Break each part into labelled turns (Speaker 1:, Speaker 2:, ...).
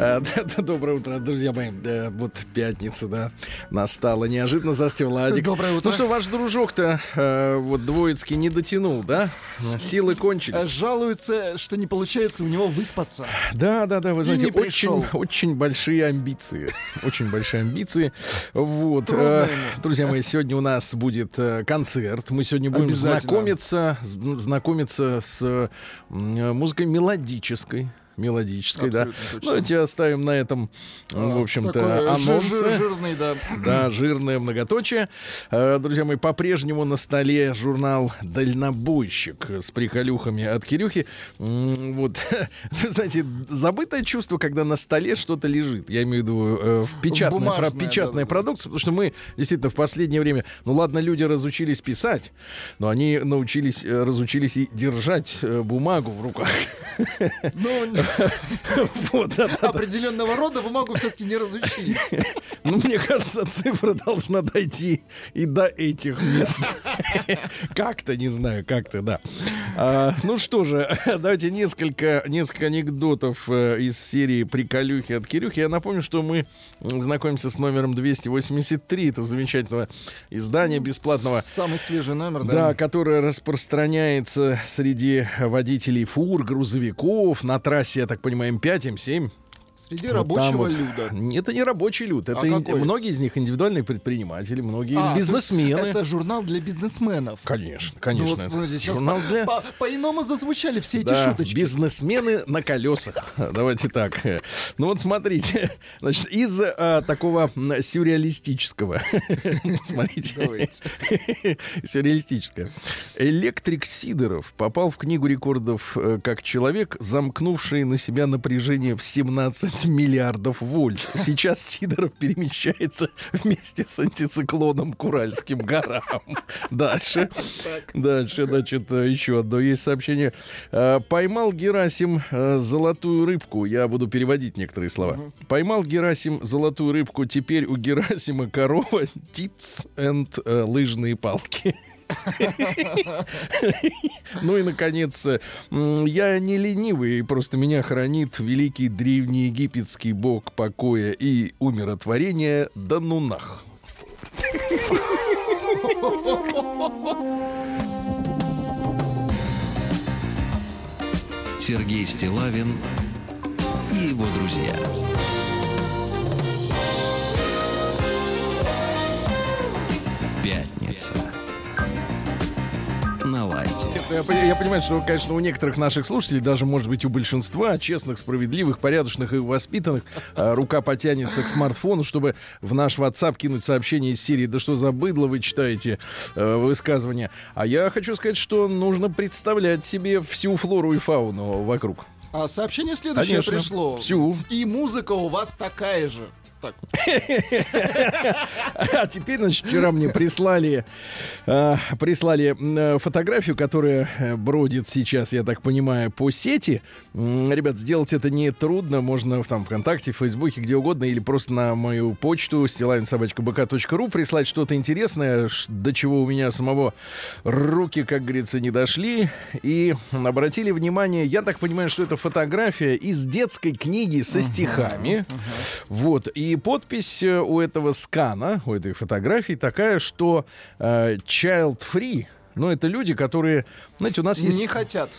Speaker 1: Доброе утро, друзья мои. Да, Вот пятница, да, настала неожиданно. Здравствуйте, Владик.
Speaker 2: Доброе утро.
Speaker 1: Ну что, ваш дружок-то э, вот двоицкий не дотянул, да? Силы
Speaker 2: Э,
Speaker 1: кончились.
Speaker 2: Жалуется, что не получается у него выспаться.
Speaker 1: Да, да, да, вы знаете, очень, очень большие амбиции. Очень большие амбиции. Вот. Э. Друзья мои, сегодня у нас будет э, концерт. Мы сегодня будем знакомиться, знакомиться с э, музыкой мелодической. Мелодической, да.
Speaker 2: Абсолютно точно.
Speaker 1: Ну, давайте оставим на этом, м, в общем-то, анонсы.
Speaker 2: жир- жирный, да.
Speaker 1: Да, жирное многоточие. Э, Друзья мои, по-прежнему на столе журнал «Дальнобойщик» с приколюхами от Кирюхи. Вот, вы знаете, забытое чувство, когда на столе что-то лежит. Я имею в виду э, в печатной,
Speaker 2: Бумажное,
Speaker 1: про- печатная
Speaker 2: да.
Speaker 1: продукция, потому что мы действительно в последнее время, ну ладно, люди разучились писать, но они научились, э, разучились и держать э, бумагу в руках.
Speaker 2: Но
Speaker 1: Вот, да, да,
Speaker 2: определенного рода бумагу все-таки не разучились.
Speaker 1: Ну, мне кажется, цифра должна дойти и до этих мест. Как-то, не знаю, как-то, да. А, ну что же, давайте несколько, несколько анекдотов э, из серии «Приколюхи от Кирюхи». Я напомню, что мы знакомимся с номером 283 этого замечательного издания бесплатного.
Speaker 2: Самый свежий номер,
Speaker 1: Да,
Speaker 2: да.
Speaker 1: которая распространяется среди водителей фур, грузовиков на трассе, я так понимаю, М5, М7.
Speaker 2: Среди
Speaker 1: Вот
Speaker 2: рабочего
Speaker 1: вот.
Speaker 2: люда.
Speaker 1: Это не рабочий люд.
Speaker 2: А
Speaker 1: Это ин-
Speaker 2: какой?
Speaker 1: многие из них индивидуальные предприниматели, многие
Speaker 2: А,
Speaker 1: бизнесмены.
Speaker 2: Это журнал для бизнесменов.
Speaker 1: Конечно,
Speaker 2: Ну,
Speaker 1: конечно.
Speaker 2: вот смотрите, сейчас
Speaker 1: Журнал для...
Speaker 2: по- по-иному зазвучали все эти
Speaker 1: Да,
Speaker 2: шуточки.
Speaker 1: бизнесмены на колесах. Давайте так. Ну вот смотрите, значит, из а, такого сюрреалистического. Смотрите. Сюрреалистическое. Электрик Сидоров попал в книгу рекордов э, как человек, замкнувший на себя напряжение в 17 миллиардов вольт. Сейчас Сидоров перемещается вместе с антициклоном к Уральским горам. Дальше. Дальше, значит, еще одно есть сообщение. Э, Поймал Герасим э, золотую рыбку. Я буду переводить некоторые слова. Поймал Герасим золотую рыбку. Теперь у Герасима корова, тиц энд э, лыжные палки. Ну и, наконец, я не ленивый, просто меня хранит великий древнеегипетский бог покоя и умиротворения Данунах.
Speaker 3: Сергей Стилавин и его друзья. Пятница. На лайте.
Speaker 1: Я, я понимаю, что, конечно, у некоторых наших слушателей, даже, может быть, у большинства, честных, справедливых, порядочных и воспитанных, э, рука потянется к смартфону, чтобы в наш WhatsApp кинуть сообщение из серии «Да что за быдло вы читаете э, высказывания». А я хочу сказать, что нужно представлять себе всю флору и фауну вокруг.
Speaker 2: А сообщение следующее
Speaker 1: Конечно.
Speaker 2: пришло.
Speaker 1: Всю.
Speaker 2: И музыка у вас такая же. Так,
Speaker 1: А теперь, значит, вчера мне прислали, э, прислали э, фотографию, которая э, бродит сейчас, я так понимаю, по сети. Ребят, сделать это не трудно. Можно в там ВКонтакте, в Фейсбуке, где угодно, или просто на мою почту стилавинсобачкабк.ру прислать что-то интересное, до чего у меня самого руки, как говорится, не дошли. И обратили внимание, я так понимаю, что это фотография из детской книги со стихами. Вот. И подпись э, у этого скана, у этой фотографии такая, что э, child free. Ну, это люди, которые, знаете, у нас есть...
Speaker 2: не хотят.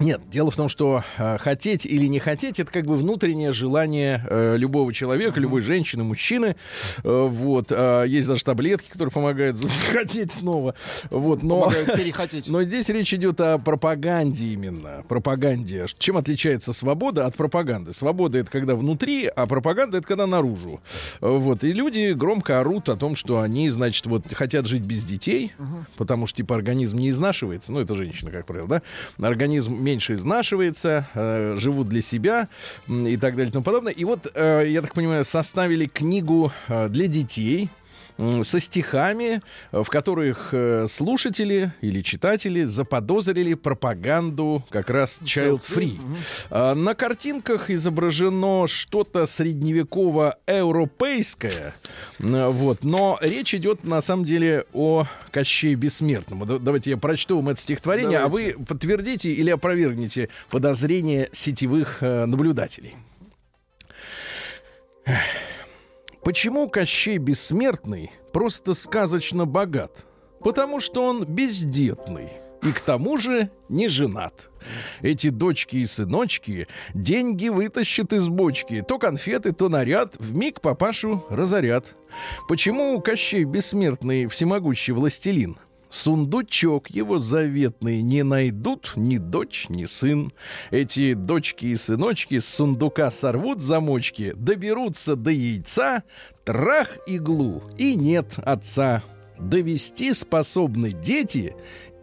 Speaker 1: Нет, дело в том, что э, хотеть или не хотеть, это как бы внутреннее желание э, любого человека, любой женщины, мужчины. Э, вот. А есть даже таблетки, которые помогают захотеть снова. Вот. Но...
Speaker 2: Помогают перехотеть.
Speaker 1: Но здесь речь идет о пропаганде именно. Пропаганде. Чем отличается свобода от пропаганды? Свобода это когда внутри, а пропаганда это когда наружу. Вот. И люди громко орут о том, что они, значит, вот хотят жить без детей, потому что типа организм не изнашивается. Ну, это женщина, как правило, да? Организм меньше изнашивается, э, живут для себя и так далее и тому подобное. И вот, э, я так понимаю, составили книгу э, для детей со стихами, э, в которых э, слушатели или читатели заподозрили пропаганду как раз child-free. А, На картинках изображено что-то средневеково-европейское, вот, но речь идет на самом деле о Кощее Бессмертном. Давайте я прочту вам это стихотворение, а вы подтвердите или опровергните подозрения сетевых э, наблюдателей. Почему Кощей Бессмертный просто сказочно богат? Потому что он бездетный и к тому же не женат. Эти дочки и сыночки деньги вытащат из бочки. То конфеты, то наряд, в миг папашу разорят. Почему Кощей Бессмертный всемогущий властелин? Сундучок его заветный не найдут ни дочь, ни сын. Эти дочки и сыночки с сундука сорвут замочки, доберутся до яйца, трах иглу, и нет отца. Довести способны дети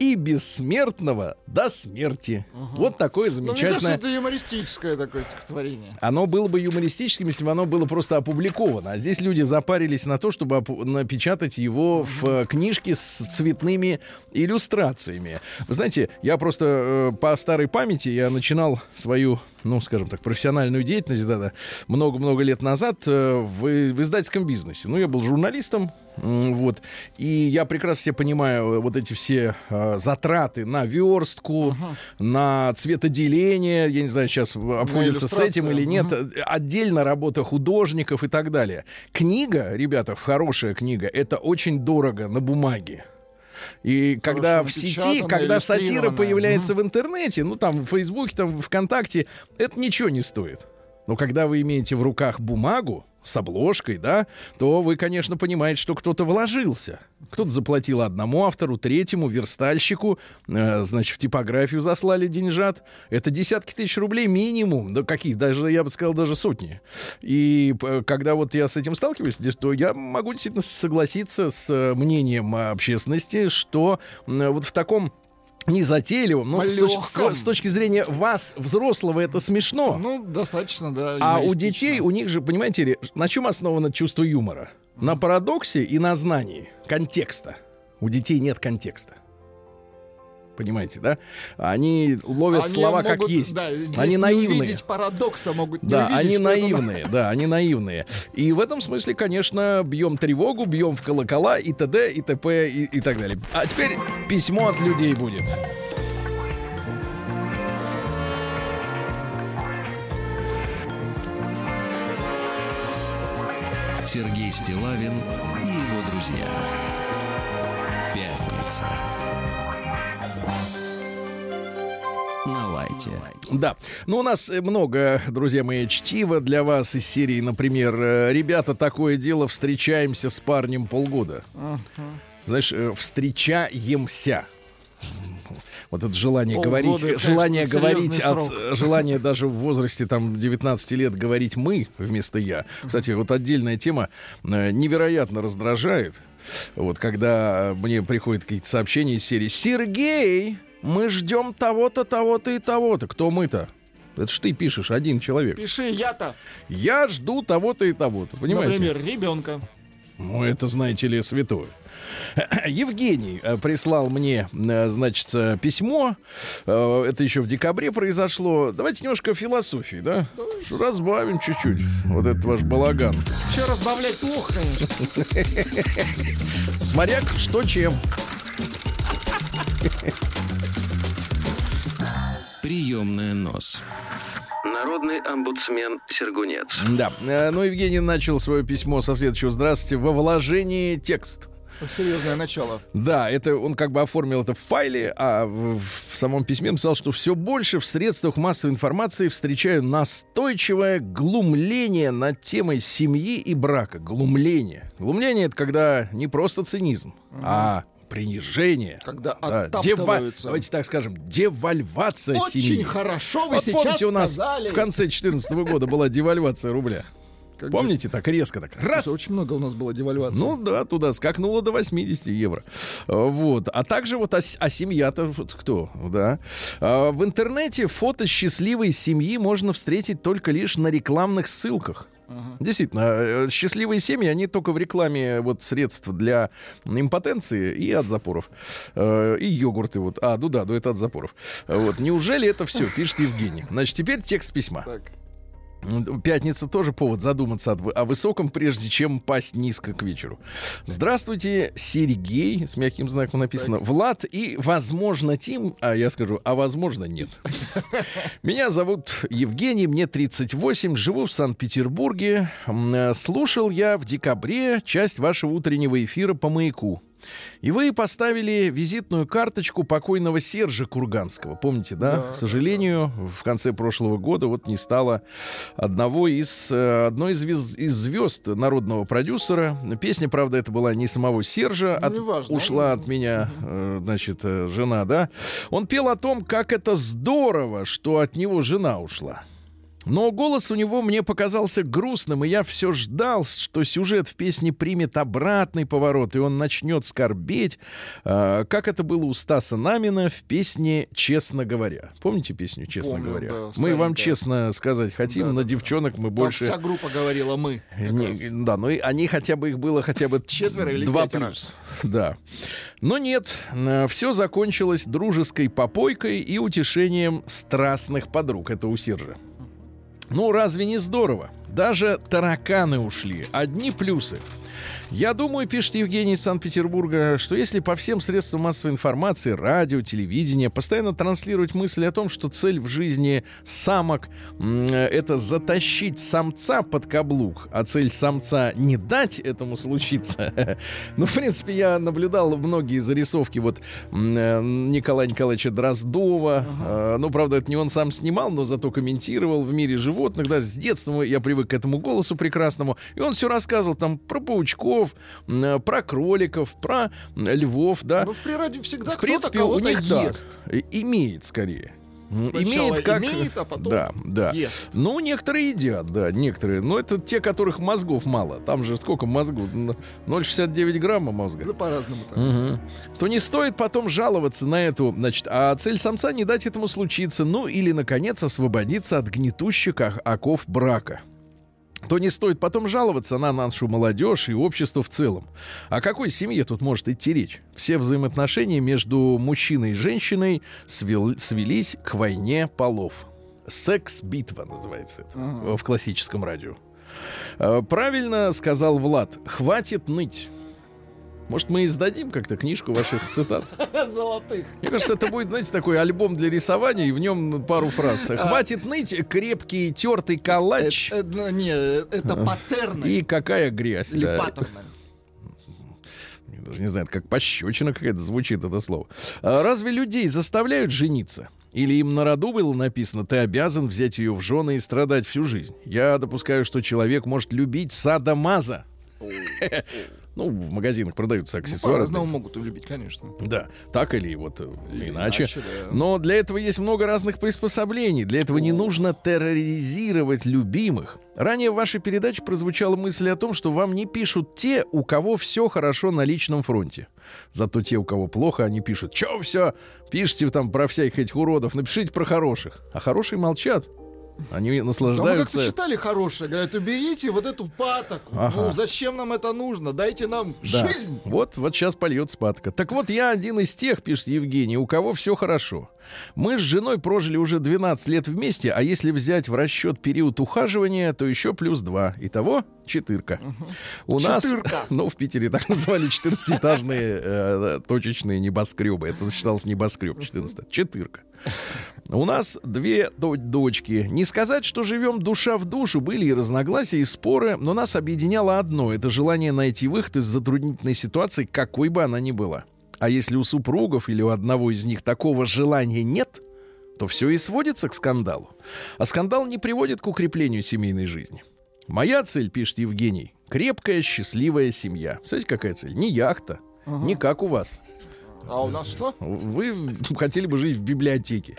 Speaker 1: и бессмертного до смерти. Вот такое
Speaker 2: Ну, мне кажется,
Speaker 1: замечательное...
Speaker 2: это юмористическое такое стихотворение.
Speaker 1: Оно было бы юмористическим, если бы оно было просто опубликовано. А здесь люди запарились на то, чтобы напечатать его в э, книжке с цветными иллюстрациями. Вы знаете, я просто э, по старой памяти я начинал свою, ну, скажем так, профессиональную деятельность да, много-много лет назад э, в, в издательском бизнесе. Ну, я был журналистом, м, вот, и я прекрасно себе понимаю э, вот эти все э, затраты на верстку, на цветоделение, я не знаю, сейчас обходится с этим или нет, отдельно работа художников и так далее. Книга, ребята, хорошая книга, это очень дорого на бумаге. И когда в сети, когда сатира появляется в интернете, ну там в Фейсбуке, там ВКонтакте, это ничего не стоит. Но когда вы имеете в руках бумагу с обложкой, да, то вы, конечно, понимаете, что кто-то вложился. Кто-то заплатил одному автору, третьему, верстальщику, э, значит, в типографию заслали деньжат. Это десятки тысяч рублей минимум. Да какие? Даже, я бы сказал, даже сотни. И п- когда вот я с этим сталкиваюсь, то я могу действительно согласиться с э, мнением э, общественности, что э, вот в таком незатейливом, ну, с, точ- с- точки зрения вас, взрослого, это смешно.
Speaker 2: Ну, достаточно, да.
Speaker 1: А у детей, у них же, понимаете на чем основано чувство юмора? На парадоксе и на знании контекста. У детей нет контекста. Понимаете, да? Они ловят
Speaker 2: Они
Speaker 1: слова как
Speaker 2: могут,
Speaker 1: есть.
Speaker 2: да, здесь
Speaker 1: они
Speaker 2: не
Speaker 1: наивные.
Speaker 2: увидеть парадокса могут не
Speaker 1: Да,
Speaker 2: увидеть,
Speaker 1: они
Speaker 2: что это
Speaker 1: наивные, да, они наивные. И в этом смысле, конечно, бьем тревогу, бьем в колокола и т.д., и т.п., и, и так далее. А теперь письмо от людей будет.
Speaker 3: Сергей Стилавин и его друзья. Пятница. На лайте.
Speaker 1: Да. Ну, у нас э, много, друзья мои, чтива для вас из серии, например, э, «Ребята, такое дело, встречаемся с парнем полгода». Знаешь, э, «встречаемся». Вот это желание
Speaker 2: Полгода,
Speaker 1: говорить,
Speaker 2: конечно,
Speaker 1: желание говорить,
Speaker 2: серьезный
Speaker 1: от, желание даже в возрасте там 19 лет говорить мы вместо я. Кстати, вот отдельная тема невероятно раздражает. Вот когда мне приходят какие-то сообщения из серии «Сергей, мы ждем того-то, того-то и того-то». Кто мы-то? Это ж ты пишешь, один человек.
Speaker 2: Пиши я-то,
Speaker 1: Я жду того-то и того-то. Понимаете?
Speaker 2: например, ребенка.
Speaker 1: Ну, это, знаете ли, святое. Евгений э, прислал мне, э, значит, э, письмо. Это еще в декабре произошло. Давайте немножко философии, да? Разбавим чуть-чуть. Вот этот ваш балаган.
Speaker 2: Все разбавлять плохо, конечно.
Speaker 1: Смотря что чем.
Speaker 3: Приемная нос. Народный омбудсмен Сергунец.
Speaker 1: Да. Э, Ну, Евгений начал свое письмо со следующего. Здравствуйте. Во вложении текст.
Speaker 2: Серьезное начало.
Speaker 1: Да, это он как бы оформил это в файле, а в, в самом письме написал, что все больше в средствах массовой информации встречаю настойчивое глумление над темой семьи и брака. Глумление. Глумление это когда не просто цинизм, а принижение.
Speaker 2: Когда
Speaker 1: Да,
Speaker 2: оттаптываются.
Speaker 1: Давайте так скажем, девальвация
Speaker 2: Очень
Speaker 1: семьи.
Speaker 2: хорошо вы
Speaker 1: Вот
Speaker 2: сейчас
Speaker 1: помните, у нас
Speaker 2: сказали.
Speaker 1: в конце 2014 года была девальвация рубля.
Speaker 2: Как же-
Speaker 1: Помните, так резко так. Раз,
Speaker 2: Очень много у нас было девальвации.
Speaker 1: ну да, туда скакнуло до 80 евро. А, Вот. А также вот, а, с- а семья-то вот кто? Да. А, в интернете фото счастливой семьи можно встретить только лишь на рекламных ссылках. Действительно, э, счастливые семьи, они только в рекламе вот средств для импотенции и от запоров. Э, И йогурты вот. А, ну да, ну это от запоров. Вот. Неужели это все, пишет Евгений. Значит, теперь текст письма.
Speaker 2: Так.
Speaker 1: Пятница тоже повод задуматься о высоком, прежде чем пасть низко к вечеру. Здравствуйте, Сергей, с мягким знаком написано, Влад и, возможно, Тим, а я скажу, а возможно, нет. Меня зовут Евгений, мне 38, живу в Санкт-Петербурге. Э, Слушал я в декабре часть вашего утреннего эфира по маяку. И вы поставили визитную карточку покойного Сержа Курганского. Помните, да?
Speaker 2: Да,
Speaker 1: К сожалению, в конце прошлого года вот не стало одного из, э, одной из, звез- из звезд народного продюсера. Песня, правда, это была не самого Сержа,
Speaker 2: Ну,
Speaker 1: от-
Speaker 2: неважно.
Speaker 1: ушла от меня, э, значит, э, жена, да? Он пел о том, как это здорово, что от него жена ушла. Но голос у него мне показался грустным, и я все ждал, что сюжет в песне примет обратный поворот, и он начнет скорбеть, э, как это было у Стаса Намина в песне «Честно говоря». Помните песню «Честно
Speaker 2: Помню,
Speaker 1: говоря»?
Speaker 2: да,
Speaker 1: Мы вам честно сказать хотим,
Speaker 2: Да,
Speaker 1: на
Speaker 2: да,
Speaker 1: девчонок мы
Speaker 2: Там
Speaker 1: больше...
Speaker 2: вся группа говорила мы.
Speaker 1: Не-
Speaker 2: раз.
Speaker 1: да, ну и они хотя бы их было хотя бы
Speaker 2: Четверо или
Speaker 1: два плюс. Да. Но нет, все закончилось дружеской попойкой и утешением страстных подруг. Это у Сержа. Ну, разве не здорово? Даже тараканы ушли. Одни плюсы. Я думаю, пишет Евгений из Санкт-Петербурга, что если по всем средствам массовой информации, радио, телевидение, постоянно транслировать мысли о том, что цель в жизни самок э, это затащить самца под каблук, а цель самца не дать этому случиться. Ну, в принципе, я наблюдал многие зарисовки вот э, Николая Николаевича Дроздова. Э, Ну, правда, это не он сам снимал, но зато комментировал в мире животных. Да, с детства я привык к этому голосу прекрасному. И он все рассказывал там про паучков, э, про кроликов, про львов, да.
Speaker 2: Ну, в природе всегда
Speaker 1: в принципе, у них
Speaker 2: ест.
Speaker 1: так. Имеет скорее.
Speaker 2: Сначала
Speaker 1: имеет как...
Speaker 2: имеет, а потом
Speaker 1: да, да.
Speaker 2: ест.
Speaker 1: Ну, некоторые едят, да, некоторые. Но это те, которых мозгов мало. Там же сколько мозгу? Н- 0,69 грамма мозга.
Speaker 2: Да по-разному так.
Speaker 1: Мгм. То не стоит потом жаловаться на эту, значит, а цель самца не дать этому случиться, ну или, наконец, освободиться от гнетущих ок- оков брака. То не стоит потом жаловаться на нашу молодежь и общество в целом. О какой семье тут может идти речь? Все взаимоотношения между мужчиной и женщиной свел- свелись к войне полов. Секс-битва называется это
Speaker 2: Ага.
Speaker 1: в классическом радио. Э, Правильно сказал Влад. Хватит ныть. Может, мы издадим как-то книжку ваших цитат?
Speaker 2: Золотых.
Speaker 1: Мне кажется, это будет, знаете, такой альбом для рисования, и в нем пару фраз. Хватит ныть, крепкий тертый калач.
Speaker 2: Это, это- не, это паттерны.
Speaker 1: И какая грязь.
Speaker 2: Или паттерны.
Speaker 1: Даже не знаю, как пощечина какая-то звучит это слово. А разве людей заставляют жениться? Или им на роду было написано, ты обязан взять ее в жены и страдать всю жизнь? Я допускаю, что человек может любить садомаза. Ну, в магазинах продаются
Speaker 2: Ну,
Speaker 1: аксессуары.
Speaker 2: по-разному могут любить, конечно.
Speaker 1: Да, так или вот э, иначе. Но для этого есть много разных приспособлений. Для этого не нужно терроризировать любимых. Ранее в вашей передаче прозвучала мысль о том, что вам не пишут те, у кого все хорошо на личном фронте. Зато те, у кого плохо, они пишут, что все, пишите там про всяких этих уродов, напишите про хороших. А хорошие молчат. Они
Speaker 2: Да мы
Speaker 1: наслаждаются...
Speaker 2: как-то читали хорошее. Говорят, уберите вот эту патоку.
Speaker 1: Ага.
Speaker 2: Ну, зачем нам это нужно? Дайте нам
Speaker 1: Да.
Speaker 2: жизнь.
Speaker 1: Вот, вот сейчас польется патока. Так вот, я один из тех, пишет Евгений, у кого все хорошо. Мы с женой прожили уже 12 лет вместе, а если взять в расчет период ухаживания, то еще плюс 2. Итого четырка. У нас, ну, в Питере так называли 14-этажные э, точечные небоскребы. Это считалось небоскреб 14 Четырка. У нас две до- дочки. Не сказать, что живем душа в душу. Были и разногласия, и споры, но нас объединяло одно. Это желание найти выход из затруднительной ситуации, какой бы она ни была. А если у супругов или у одного из них такого желания нет, то все и сводится к скандалу. А скандал не приводит к укреплению семейной жизни. Моя цель, пишет Евгений, крепкая, счастливая семья. Знаете, какая цель? Не яхта, не как у вас.
Speaker 2: А у нас что?
Speaker 1: Вы хотели бы жить в библиотеке.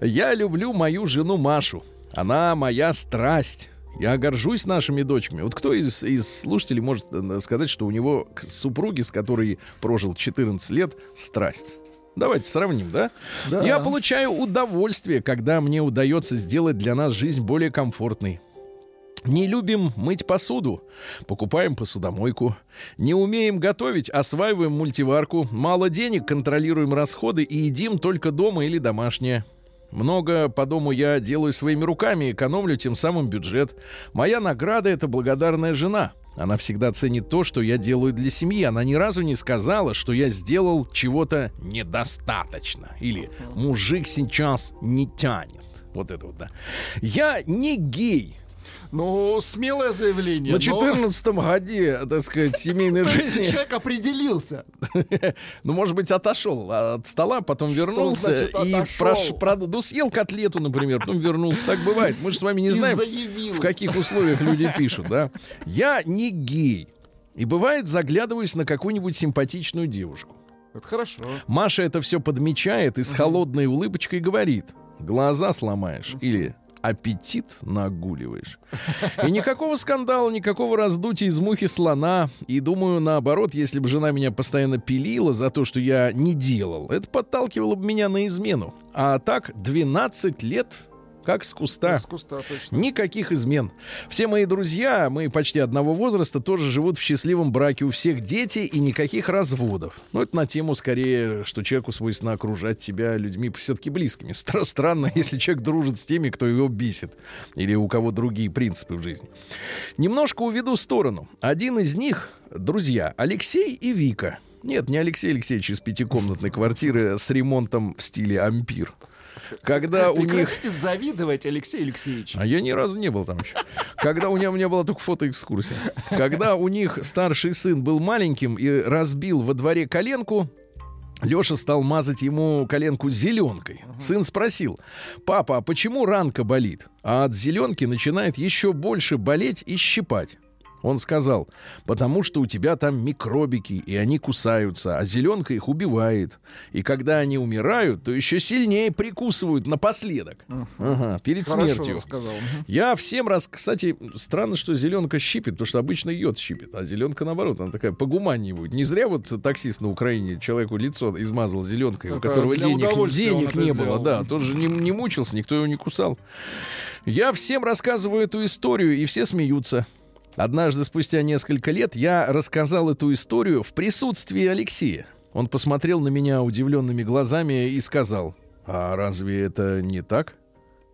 Speaker 1: Я люблю мою жену Машу. Она моя страсть. Я горжусь нашими дочками. Вот кто из, из слушателей может э, сказать, что у него к супруге, с которой прожил 14 лет, страсть? Давайте сравним, да?
Speaker 2: Да.
Speaker 1: Я получаю удовольствие, когда мне удается сделать для нас жизнь более комфортной. Не любим мыть посуду, покупаем посудомойку. Не умеем готовить, осваиваем мультиварку. Мало денег, контролируем расходы и едим только дома или домашнее. Много по дому я делаю своими руками, экономлю тем самым бюджет. Моя награда — это благодарная жена. Она всегда ценит то, что я делаю для семьи. Она ни разу не сказала, что я сделал чего-то недостаточно. Или мужик сейчас не тянет. Вот это вот, да. Я не гей.
Speaker 2: Ну, смелое заявление.
Speaker 1: На
Speaker 2: но-
Speaker 1: 14 годе, так сказать, семейной жизни,
Speaker 2: человек определился.
Speaker 1: ну, может быть, отошел от стола, потом вернулся и ну, съел котлету, например, потом вернулся. Так бывает. Мы же с вами не знаем, в каких условиях люди пишут, да. Я не гей. И бывает, заглядываюсь на какую-нибудь симпатичную девушку.
Speaker 2: Это хорошо.
Speaker 1: Маша это все подмечает и с холодной улыбочкой говорит: глаза сломаешь или аппетит нагуливаешь. И никакого скандала, никакого раздутия из мухи слона. И думаю, наоборот, если бы жена меня постоянно пилила за то, что я не делал, это подталкивало бы меня на измену. А так 12 лет как с куста.
Speaker 2: Из куста, точно.
Speaker 1: Никаких измен. Все мои друзья, мы почти одного возраста, тоже живут в счастливом браке. У всех дети и никаких разводов. Ну, это на тему скорее, что человеку свойственно окружать себя людьми все-таки близкими. Стра- странно, если человек дружит с теми, кто его бесит. Или у кого другие принципы в жизни. Немножко уведу в сторону. Один из них, друзья, Алексей и Вика. Нет, не Алексей Алексеевич из пятикомнатной квартиры с ремонтом в стиле ампир. Когда у них...
Speaker 2: Завидовать, Алексей Алексеевич.
Speaker 1: А я ни разу не был там еще. Когда у меня, у меня была только фотоэкскурсия. Когда у них старший сын был маленьким и разбил во дворе коленку, Леша стал мазать ему коленку зеленкой. Сын спросил, папа, а почему ранка болит? А от зеленки начинает еще больше болеть и щипать. Он сказал, потому что у тебя там микробики, и они кусаются, а зеленка их убивает. И когда они умирают, то еще сильнее прикусывают напоследок. Ага, перед
Speaker 2: Хорошо
Speaker 1: смертью.
Speaker 2: рассказал. Мгм.
Speaker 1: Я всем раз, кстати, странно, что зеленка щипит, потому что обычно йод щипит, а зеленка наоборот, она такая погуманнее будет. Не зря вот таксист на Украине человеку лицо измазал зеленкой, у которого денег, денег не было, да, тоже не, не мучился, никто его не кусал. Я всем рассказываю эту историю, и все смеются. Однажды, спустя несколько лет, я рассказал эту историю в присутствии Алексея. Он посмотрел на меня удивленными глазами и сказал, а разве это не так?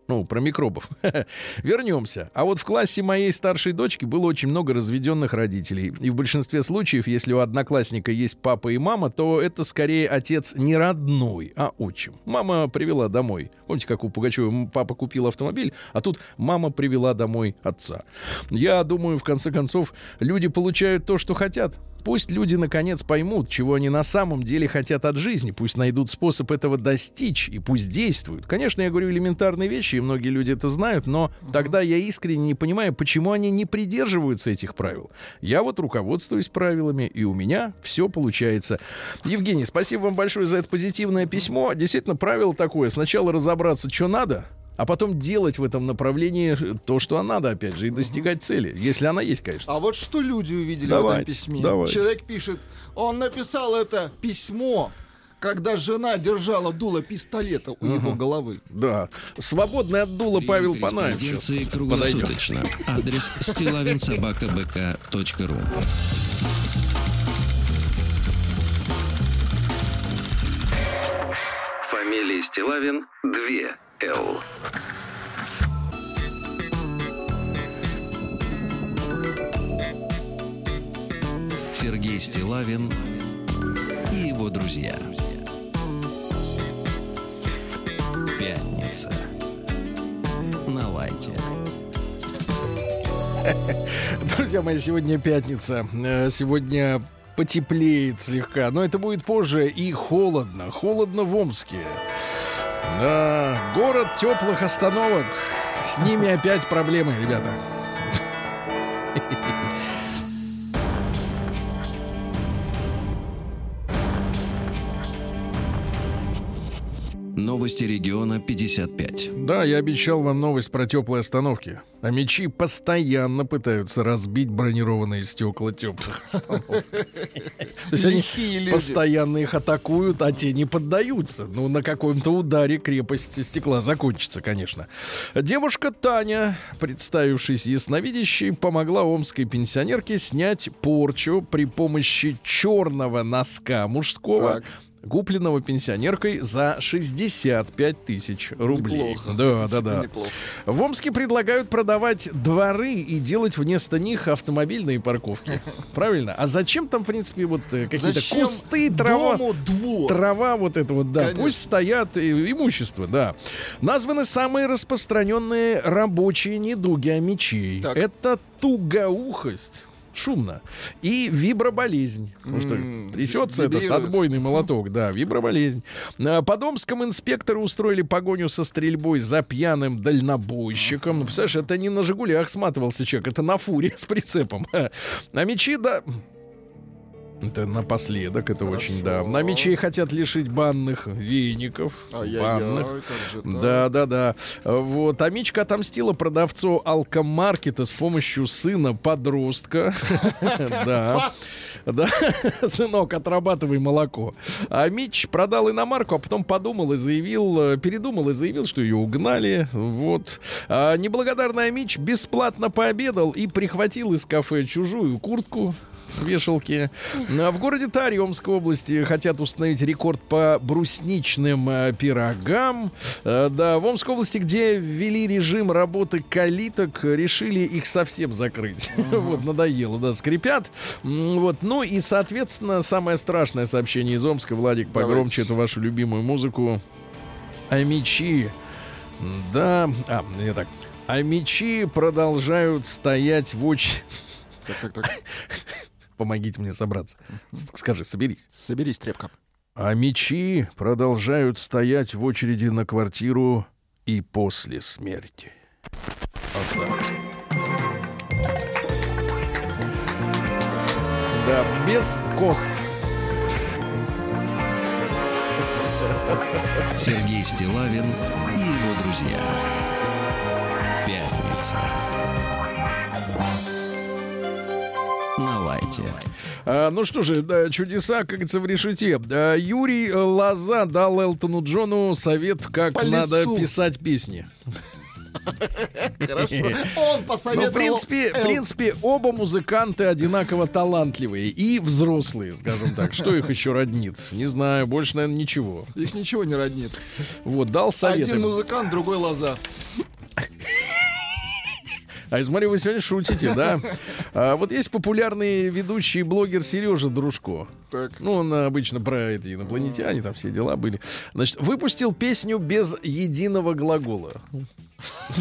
Speaker 1: Ну, про микробов. Вернемся. А вот в классе моей старшей дочки было очень много разведенных родителей. И в большинстве случаев, если у одноклассника есть папа и мама, то это скорее отец не родной, а отчим. Мама привела домой. Помните, как у Пугачева папа купил автомобиль, а тут мама привела домой отца. Я думаю, в конце концов, люди получают то, что хотят. Пусть люди наконец поймут, чего они на самом деле хотят от жизни. Пусть найдут способ этого достичь и пусть действуют. Конечно, я говорю элементарные вещи, и многие люди это знают, но тогда я искренне не понимаю, почему они не придерживаются этих правил. Я вот руководствуюсь правилами, и у меня все получается. Евгений, спасибо вам большое за это позитивное письмо. Действительно, правило такое. Сначала разобраться, что надо, а потом делать в этом направлении то, что надо, опять же, и достигать цели. Если она есть, конечно.
Speaker 2: А вот что люди увидели в
Speaker 1: Давайте,
Speaker 2: этом письме?
Speaker 1: давайте.
Speaker 2: Человек пишет, он написал это письмо, когда жена держала дуло пистолета у его головы.
Speaker 1: Да. Свободный от дула Павел Панаев.
Speaker 3: круглосуточно. Адрес стилавинсобакабк.ру Фамилия Стилавин 2 Л. Сергей Стилавин и его друзья. Пятница. На лайте.
Speaker 1: Друзья мои, сегодня пятница. Э, Сегодня потеплеет слегка, но это будет позже и холодно. Холодно в Омске. Да, город теплых остановок. С ними опять проблемы, ребята.
Speaker 3: Новости региона 55.
Speaker 1: Да, я обещал вам новость про теплые остановки. А мечи постоянно пытаются разбить бронированные стекла теплых остановок. То есть они постоянно их атакуют, а те не поддаются. Ну, на каком-то ударе крепость стекла закончится, конечно. Девушка Таня, представившись ясновидящей, помогла омской пенсионерке снять порчу при помощи черного носка мужского. Купленного пенсионеркой за 65 тысяч рублей.
Speaker 2: Неплохо.
Speaker 1: Да, да, да.
Speaker 2: неплохо.
Speaker 1: В Омске предлагают продавать дворы и делать вместо них автомобильные парковки. Правильно? А зачем там, в принципе, вот э, какие-то кусты, трава? Трава вот это вот, да,
Speaker 2: Конечно.
Speaker 1: пусть стоят э, имущество, да. Названы самые распространенные рабочие недуги амичей.
Speaker 2: Так.
Speaker 1: Это тугоухость. Шумно. И виброболезнь. Потому что трясется этот отбойный молоток, да, виброболезнь. А, По Домском инспекторы устроили погоню со стрельбой за пьяным дальнобойщиком. Ну, представляешь, это не на «Жигулях» сматывался человек, это на фуре с прицепом. А мечи, да, это напоследок, это очень, да. На мечей хотят лишить банных веников.
Speaker 2: Ай-яй-яй,
Speaker 1: банных. Да, да, да. Вот. А Мичка отомстила продавцу алкомаркета с помощью сына подростка. Да. Да, сынок, отрабатывай молоко. А Мич продал иномарку, а потом подумал и заявил, передумал и заявил, что ее угнали. Вот. А неблагодарный Мич бесплатно пообедал и прихватил из кафе чужую куртку с вешалки. А в городе Таремской области хотят установить рекорд по брусничным э, пирогам. Э, да, в Омской области, где ввели режим работы калиток, решили их совсем закрыть. Вот, надоело, да, скрипят. Вот, ну и, соответственно, самое страшное сообщение из Омска. Владик, погромче
Speaker 2: Давайте.
Speaker 1: эту вашу любимую музыку. А мечи, да, а, не так. А мечи продолжают стоять в очереди.
Speaker 2: Так, так, так.
Speaker 1: Помогите мне собраться. Скажи, соберись.
Speaker 2: Соберись, трепка.
Speaker 1: А мечи продолжают стоять в очереди на квартиру и после смерти. Да, без кос.
Speaker 3: Сергей Стилавин и его друзья. Пятница. На лайте.
Speaker 1: А, ну что же, да, чудеса, как говорится, в решете. А, Юрий Лоза дал Элтону Джону совет, как
Speaker 2: По
Speaker 1: надо
Speaker 2: лицу.
Speaker 1: писать песни.
Speaker 2: Хорошо. Он
Speaker 1: Ну,
Speaker 2: посоветовал.
Speaker 1: в принципе, в принципе, оба музыканты одинаково талантливые и взрослые, скажем так. Что их еще роднит? Не знаю, больше, наверное, ничего.
Speaker 2: Их ничего не роднит.
Speaker 1: Вот, дал совет.
Speaker 2: Один музыкант, другой лоза.
Speaker 1: А я смотрю, вы сегодня шутите, да? А, вот есть популярный ведущий блогер Сережа Дружко.
Speaker 2: Так.
Speaker 1: Ну, он обычно про эти инопланетяне, там все дела были. Значит, выпустил песню без единого глагола.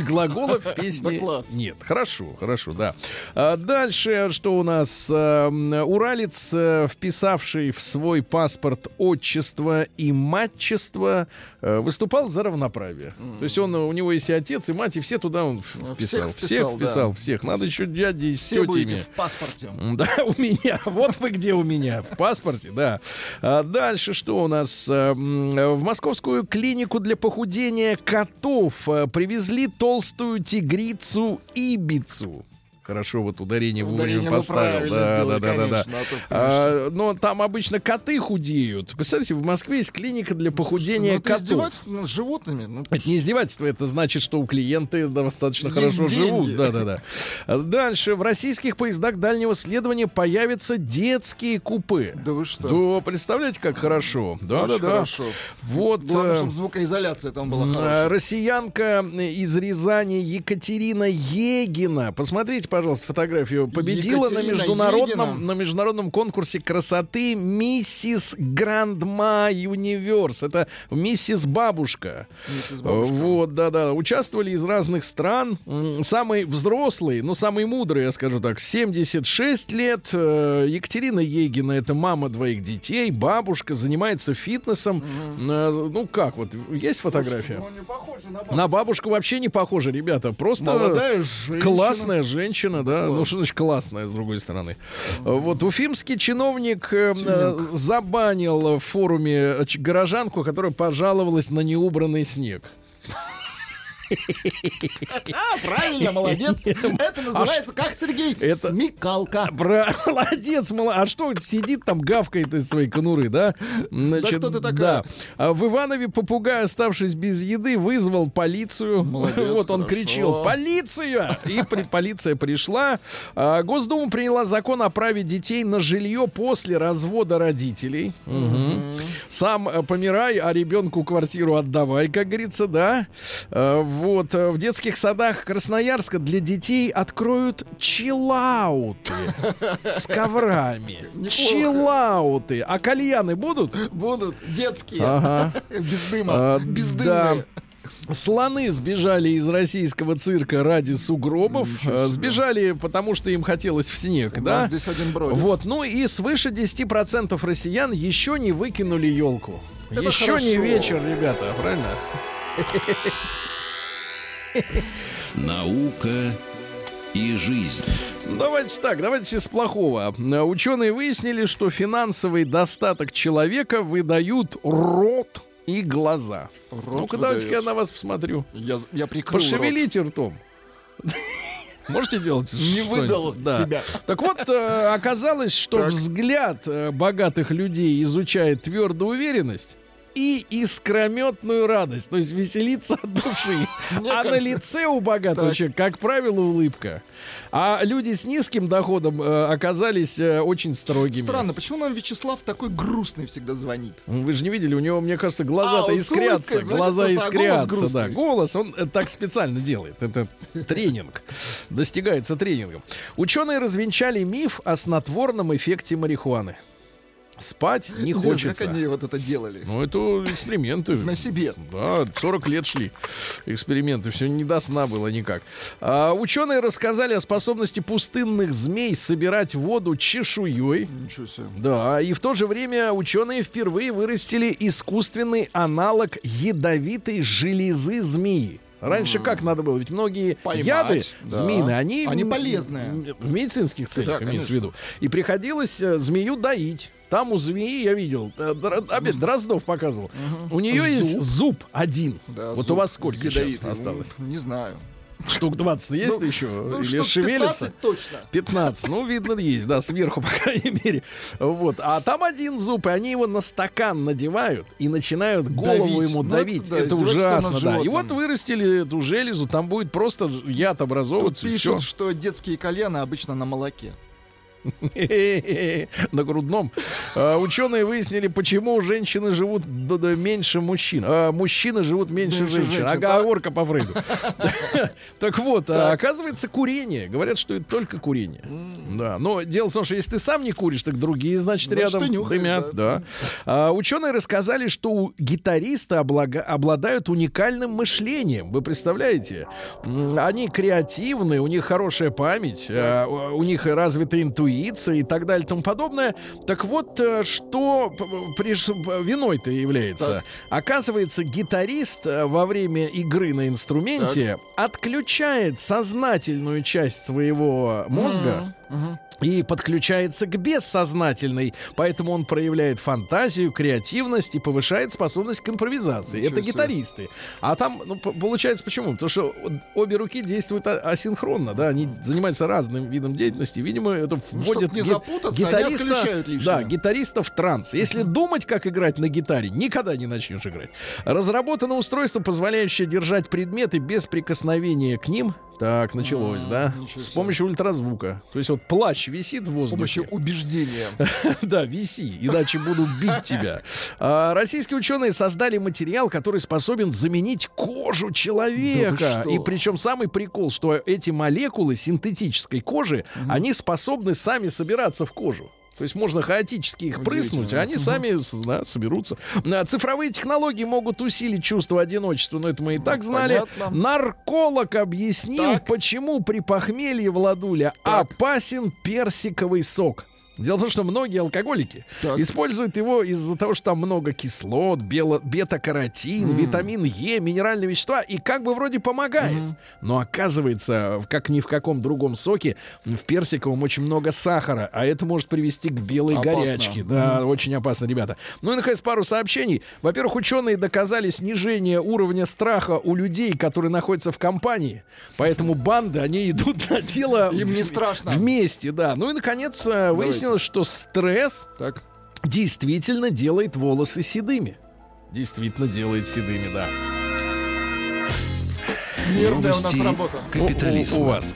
Speaker 1: Глаголов в песне
Speaker 2: Да класс.
Speaker 1: нет. Хорошо, хорошо, да. А дальше, что у нас? А, м, Уралец, э, вписавший в свой паспорт отчество и матчество, э, выступал за равноправие. То есть он, у него есть и отец, и мать, и все туда он вписал.
Speaker 2: всех вписал, да.
Speaker 1: всех. Надо еще дяди с
Speaker 2: Все будете в паспорте.
Speaker 1: Да, у меня. Вот вы где у меня. В паспорте, да. А дальше что у нас? А, м, В московскую клинику для похудения котов а, привезли толстую тигрицу Ибицу. Хорошо, вот ударение вовремя
Speaker 2: Ударение вы
Speaker 1: поставил. Да,
Speaker 2: сделали,
Speaker 1: да, да, да, да.
Speaker 2: конечно, а
Speaker 1: А, но там обычно коты худеют. Представляете, в Москве есть клиника для похудения
Speaker 2: Ну, это
Speaker 1: котов.
Speaker 2: издевательство над животными. Ну,
Speaker 1: Это не издевательство, это значит, что у клиенты достаточно хорошо
Speaker 2: деньги.
Speaker 1: живут. Да, да, да. Дальше. В российских поездах дальнего следования появятся детские купе.
Speaker 2: Да вы что?
Speaker 1: Да, представляете, как хорошо. Да,
Speaker 2: Очень
Speaker 1: да, да.
Speaker 2: хорошо.
Speaker 1: Вот.
Speaker 2: Главное,
Speaker 1: э,
Speaker 2: чтобы звукоизоляция там была хорошая.
Speaker 1: Россиянка из Рязани Екатерина Егина. Посмотрите, пожалуйста, фотографию. Победила на
Speaker 2: Екатерина
Speaker 1: международном,
Speaker 2: Егина.
Speaker 1: на международном конкурсе красоты Миссис Грандма Юниверс. Это миссис Бабушка.
Speaker 2: Миссис Бабушка.
Speaker 1: Вот, да-да. Участвовали из разных стран. Самый взрослый, ну, самый мудрый, я скажу так, 76 лет. Э, Екатерина Егина, это мама двоих детей, бабушка, занимается фитнесом. Э, Ну, как, вот, есть фотография?
Speaker 2: Ну, на бабушку.
Speaker 1: На бабушку вообще не похоже, ребята. Просто
Speaker 2: Молодая женщина.
Speaker 1: классная женщина. Женщина, да, ну что значит классная, с другой стороны. Вот уфимский чиновник э, э, забанил в форуме э, горожанку, которая пожаловалась на неубранный снег.
Speaker 2: А, правильно, молодец. Это называется, как, Сергей?
Speaker 1: Это-
Speaker 2: Смекалка.
Speaker 1: Про... Молодец, мало... А что сидит там, гавкает из своей конуры, да? Значит,
Speaker 2: кто ты такая?
Speaker 1: Да. А в Иванове попугай, оставшись без еды, вызвал полицию.
Speaker 2: Молодец,
Speaker 1: вот он
Speaker 2: хорошо.
Speaker 1: кричал «Полиция!» И при... полиция пришла. А, Госдума приняла закон о праве детей на жилье после развода родителей. Сам э, помирай, а ребенку квартиру отдавай, как говорится, да. Э, Вот э, в детских садах Красноярска для детей откроют чиллауты с коврами. Чиллауты. А кальяны будут?
Speaker 2: Будут детские.
Speaker 1: Ага.
Speaker 2: Без дыма.
Speaker 1: А,
Speaker 2: Бездымные.
Speaker 1: Слоны сбежали из российского цирка ради сугробов. Э. Сбежали, потому что им хотелось в снег, да?
Speaker 2: нас здесь один бродит.
Speaker 1: Вот, ну и свыше 10% россиян еще не выкинули елку.
Speaker 2: Это
Speaker 1: еще не
Speaker 2: хорошо.
Speaker 1: вечер, ребята, правильно?
Speaker 3: Наука и жизнь.
Speaker 1: Давайте так, давайте с плохого. Ученые выяснили, что финансовый достаток человека выдают рот и глаза.
Speaker 2: Рот
Speaker 1: Ну-ка, давайте-ка я на вас посмотрю.
Speaker 2: Я, я прикрыл рот.
Speaker 1: Пошевелите ртом. Можете делать?
Speaker 2: Не выдал
Speaker 1: Да.
Speaker 2: себя.
Speaker 1: Так вот, э, оказалось, что
Speaker 2: Так.
Speaker 1: взгляд э, богатых людей изучает твердую уверенность и искрометную радость, то есть веселиться от души.
Speaker 2: Мне
Speaker 1: а на лице у богатого
Speaker 2: Так.
Speaker 1: человека, как правило, улыбка. А люди с низким доходом э, оказались э, очень строгими.
Speaker 2: Странно, почему нам Вячеслав такой грустный всегда звонит?
Speaker 1: Вы же не видели, у него, мне кажется,
Speaker 2: А,
Speaker 1: глаза-то
Speaker 2: с
Speaker 1: искрятся. Глаза
Speaker 2: а голос
Speaker 1: искрятся, да. Голос он э, так специально делает. Это тренинг. Достигается тренингом. Ученые развенчали миф о снотворном эффекте марихуаны. Спать не
Speaker 2: Как
Speaker 1: хочется.
Speaker 2: они вот это делали?
Speaker 1: Ну, это эксперименты.
Speaker 2: На себе.
Speaker 1: Да, 40 лет шли эксперименты, все не до сна было никак. А, ученые рассказали о способности пустынных змей собирать воду чешуей.
Speaker 2: Ничего себе.
Speaker 1: Да, и в то же время ученые впервые вырастили искусственный аналог ядовитой железы змеи. Раньше как надо было? Ведь многие
Speaker 2: Поймать,
Speaker 1: яды
Speaker 2: да.
Speaker 1: змеиные, они,
Speaker 2: Они полезные.
Speaker 1: В медицинских целях
Speaker 2: Да,
Speaker 1: имеется в виду. И приходилось э, змею доить. Там у змеи, я видел, э, опять Дроздов показывал, у нее есть
Speaker 2: Зуб.
Speaker 1: один.
Speaker 2: Да,
Speaker 1: вот
Speaker 2: зуб
Speaker 1: у вас сколько сейчас
Speaker 2: ядовитый.
Speaker 1: осталось?
Speaker 2: Ну, Не знаю.
Speaker 1: Штук 20 есть
Speaker 2: Ну,
Speaker 1: еще?
Speaker 2: Ну,
Speaker 1: Или шевелится?
Speaker 2: 15 точно.
Speaker 1: 15. Ну, видно, есть, да, сверху, по крайней мере. Вот. А там один зуб, и они его на стакан надевают и начинают голову
Speaker 2: Давить.
Speaker 1: ему
Speaker 2: Ну,
Speaker 1: давить.
Speaker 2: это да,
Speaker 1: это ужасно, да. И вот вырастили эту железу, там будет просто яд
Speaker 2: Тут
Speaker 1: образовываться. и
Speaker 2: пишут, что детские кальяны обычно на молоке.
Speaker 1: На грудном. А, Ученые выяснили, почему женщины живут меньше мужчин. А мужчины живут меньше, женщин. Оговорка по Фрейду. Так вот, а, оказывается, курение. Говорят, что это только курение. Да. Но дело в том, что если ты сам не куришь, так другие, значит, рядом дымят.
Speaker 2: да.
Speaker 1: Ученые рассказали, что у гитариста обладают уникальным мышлением. Вы представляете? Они креативны, у них хорошая память, у у них развита интуиция и так далее и тому подобное. Так вот, э, что приш- виной-то является?
Speaker 2: Так.
Speaker 1: Оказывается, гитарист э, во время игры на инструменте отключает сознательную часть своего мозга И подключается к бессознательной, поэтому он проявляет фантазию, креативность и повышает способность к импровизации.
Speaker 2: Ничего
Speaker 1: Это
Speaker 2: себе.
Speaker 1: гитаристы. А там, ну, получается почему? Потому что обе руки действуют а- асинхронно, да, они занимаются разным видом деятельности. Видимо, это вводит
Speaker 2: Ну, не запутаться, они отключают лишнее.
Speaker 1: да, гитариста в транс. Если думать, как играть на гитаре, никогда не начнешь играть. Разработано устройство, позволяющее держать предметы без прикосновения к ним. Так, началось,
Speaker 2: М,
Speaker 1: да? С помощью ультразвука. То есть вот плащ висит в
Speaker 2: С
Speaker 1: воздухе.
Speaker 2: помощью убеждения.
Speaker 1: Да, виси, иначе буду бить тебя. А, российские ученые создали материал, который способен заменить кожу
Speaker 2: Да
Speaker 1: человека.
Speaker 2: что?
Speaker 1: И причем самый прикол, что эти молекулы синтетической кожи, они способны сами собираться в кожу. То есть можно хаотически их прыснуть, а они сами да, соберутся. А, Цифровые технологии могут усилить чувство одиночества, но это мы и так знали.
Speaker 2: понятно.
Speaker 1: Нарколог объяснил,
Speaker 2: Так.
Speaker 1: почему при похмелье Владуля
Speaker 2: Так.
Speaker 1: опасен персиковый сок. Дело в том, что многие алкоголики
Speaker 2: Так.
Speaker 1: используют его из-за того, что там много кислот, бело- бета-каротин, витамин Е, минеральные вещества, и как бы вроде помогает. Но оказывается, как ни в каком другом соке, в персиковом очень много сахара, а это может привести к белой
Speaker 2: Опасно.
Speaker 1: горячке. Да, очень опасно, ребята. Ну и, наконец, пару сообщений. Во-первых, ученые доказали снижение уровня страха у людей, которые находятся в компании. Поэтому банды, они идут на дело
Speaker 2: Им не страшно.
Speaker 1: вместе, да. Ну и, наконец, э, выяснилось, что стресс
Speaker 2: Так.
Speaker 1: действительно делает волосы седыми. Действительно делает седыми, да.
Speaker 2: Нервная у нас работа.
Speaker 1: У- у-
Speaker 3: капитализма.
Speaker 1: У, вас.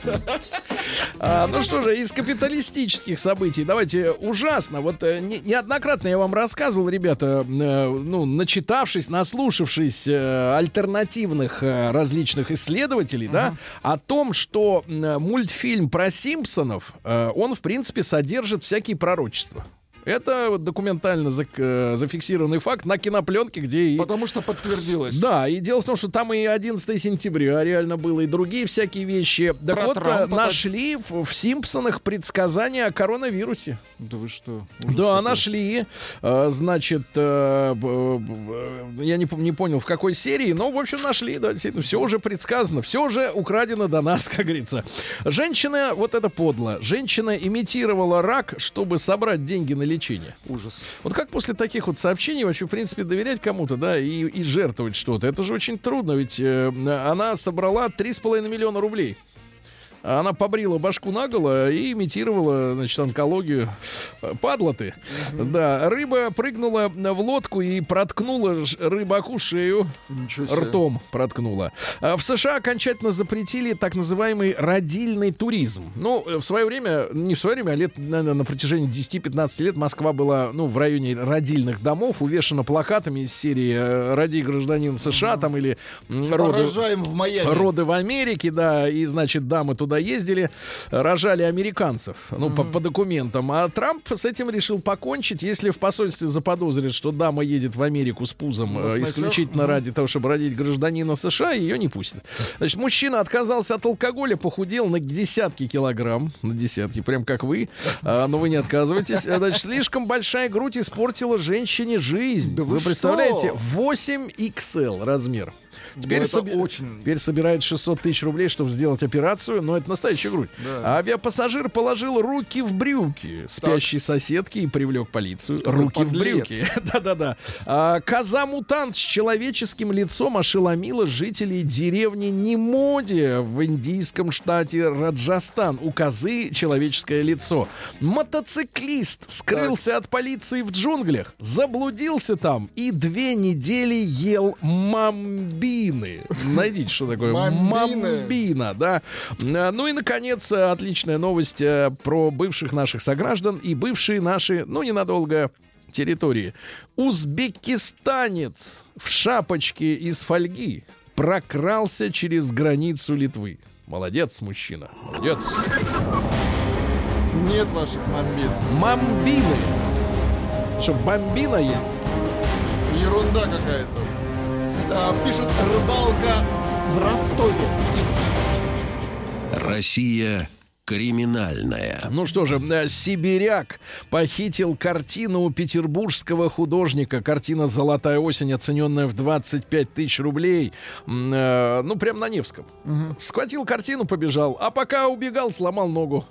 Speaker 1: А, ну что же, из капиталистических событий давайте ужасно. Вот э, не- неоднократно я вам рассказывал, ребята, э, ну, начитавшись, наслушавшись э, альтернативных э, различных исследователей, да, о том, что э, мультфильм про Симпсонов, э, он, в принципе, содержит всякие пророчества. Это вот документально зак- э, зафиксированный факт на кинопленке, где и
Speaker 2: Потому что подтвердилось.
Speaker 1: да, и дело в том, что там и 11 сентября реально было, и другие всякие вещи. Так
Speaker 2: Про
Speaker 1: вот, э,
Speaker 2: Трампа
Speaker 1: нашли в, в Симпсонах предсказания о коронавирусе.
Speaker 2: Да вы что? Ужас
Speaker 1: да,
Speaker 2: какой.
Speaker 1: нашли. Э, Значит, я не, не понял, в какой серии, но, в общем, нашли, да, действительно, все уже предсказано, все уже украдено до нас, как говорится. Женщина, вот это подло, женщина имитировала рак, чтобы собрать деньги на лечение.
Speaker 2: Ужас.
Speaker 1: Вот как после таких вот сообщений вообще, в принципе, доверять кому-то, да, и, и жертвовать что-то? Это же очень трудно, ведь э, она собрала 3,5 миллиона рублей. Она побрила башку наголо и имитировала, значит, онкологию. Падла ты. Да, рыба прыгнула в лодку и проткнула рыбаку шею. Ртом проткнула. А В США окончательно запретили так называемый родильный туризм. Ну, э, в свое время, не в свое время, а лет, наверное, на протяжении 10-15 лет Москва была, ну, в районе родильных домов, увешана плакатами из серии э, «Роди гражданин США» там или «Роды,
Speaker 2: Рожаем в Майами.
Speaker 1: роды в Америке», да, и, значит, дамы туда ездили, рожали американцев, ну, по, по документам. А Трамп с этим решил покончить. Если в посольстве заподозрят, что дама едет в Америку с пузом
Speaker 2: Ну,
Speaker 1: э, исключительно ради того, чтобы родить гражданина США, ее не пустят. Значит, мужчина отказался от алкоголя, похудел на десятки килограмм, на десятки, прям как вы, А, но вы не отказываетесь. Значит, слишком большая грудь испортила женщине жизнь.
Speaker 2: Да вы
Speaker 1: представляете?
Speaker 2: что?
Speaker 1: 8XL размер. Теперь,
Speaker 2: Ну,
Speaker 1: соби-
Speaker 2: очень-
Speaker 1: теперь собирает 600 тысяч рублей, чтобы сделать операцию, но это настоящая грудь.
Speaker 2: Да.
Speaker 1: Авиапассажир положил руки в брюки спящей соседки и привлек полицию. Руки в брюки. Да-да-да. А, Коза-мутант с человеческим лицом ошеломила жителей деревни Немоди в индийском штате Раджастан. У козы человеческое лицо. Мотоциклист скрылся от полиции в джунглях, заблудился там и две недели ел мамбины. Найдите, что такое
Speaker 2: Мамбины.
Speaker 1: мамбина, да. А, Ну и, наконец, э, отличная новость э, про бывших наших сограждан и бывшие наши, ну, ненадолго, территории. Узбекистанец в шапочке из фольги прокрался через границу Литвы. Молодец, мужчина. Молодец.
Speaker 2: Нет ваших мамбин.
Speaker 1: Мамбины. Что, бомбина есть?
Speaker 2: Ерунда какая-то. Пишут рыбалка в Ростове.
Speaker 3: Россия криминальная.
Speaker 1: Ну что же, э, сибиряк похитил картину у петербургского художника. Картина «Золотая осень», оцененная в 25 тысяч рублей. Э, ну, прям на Невском. Схватил картину, побежал. А пока убегал, сломал ногу.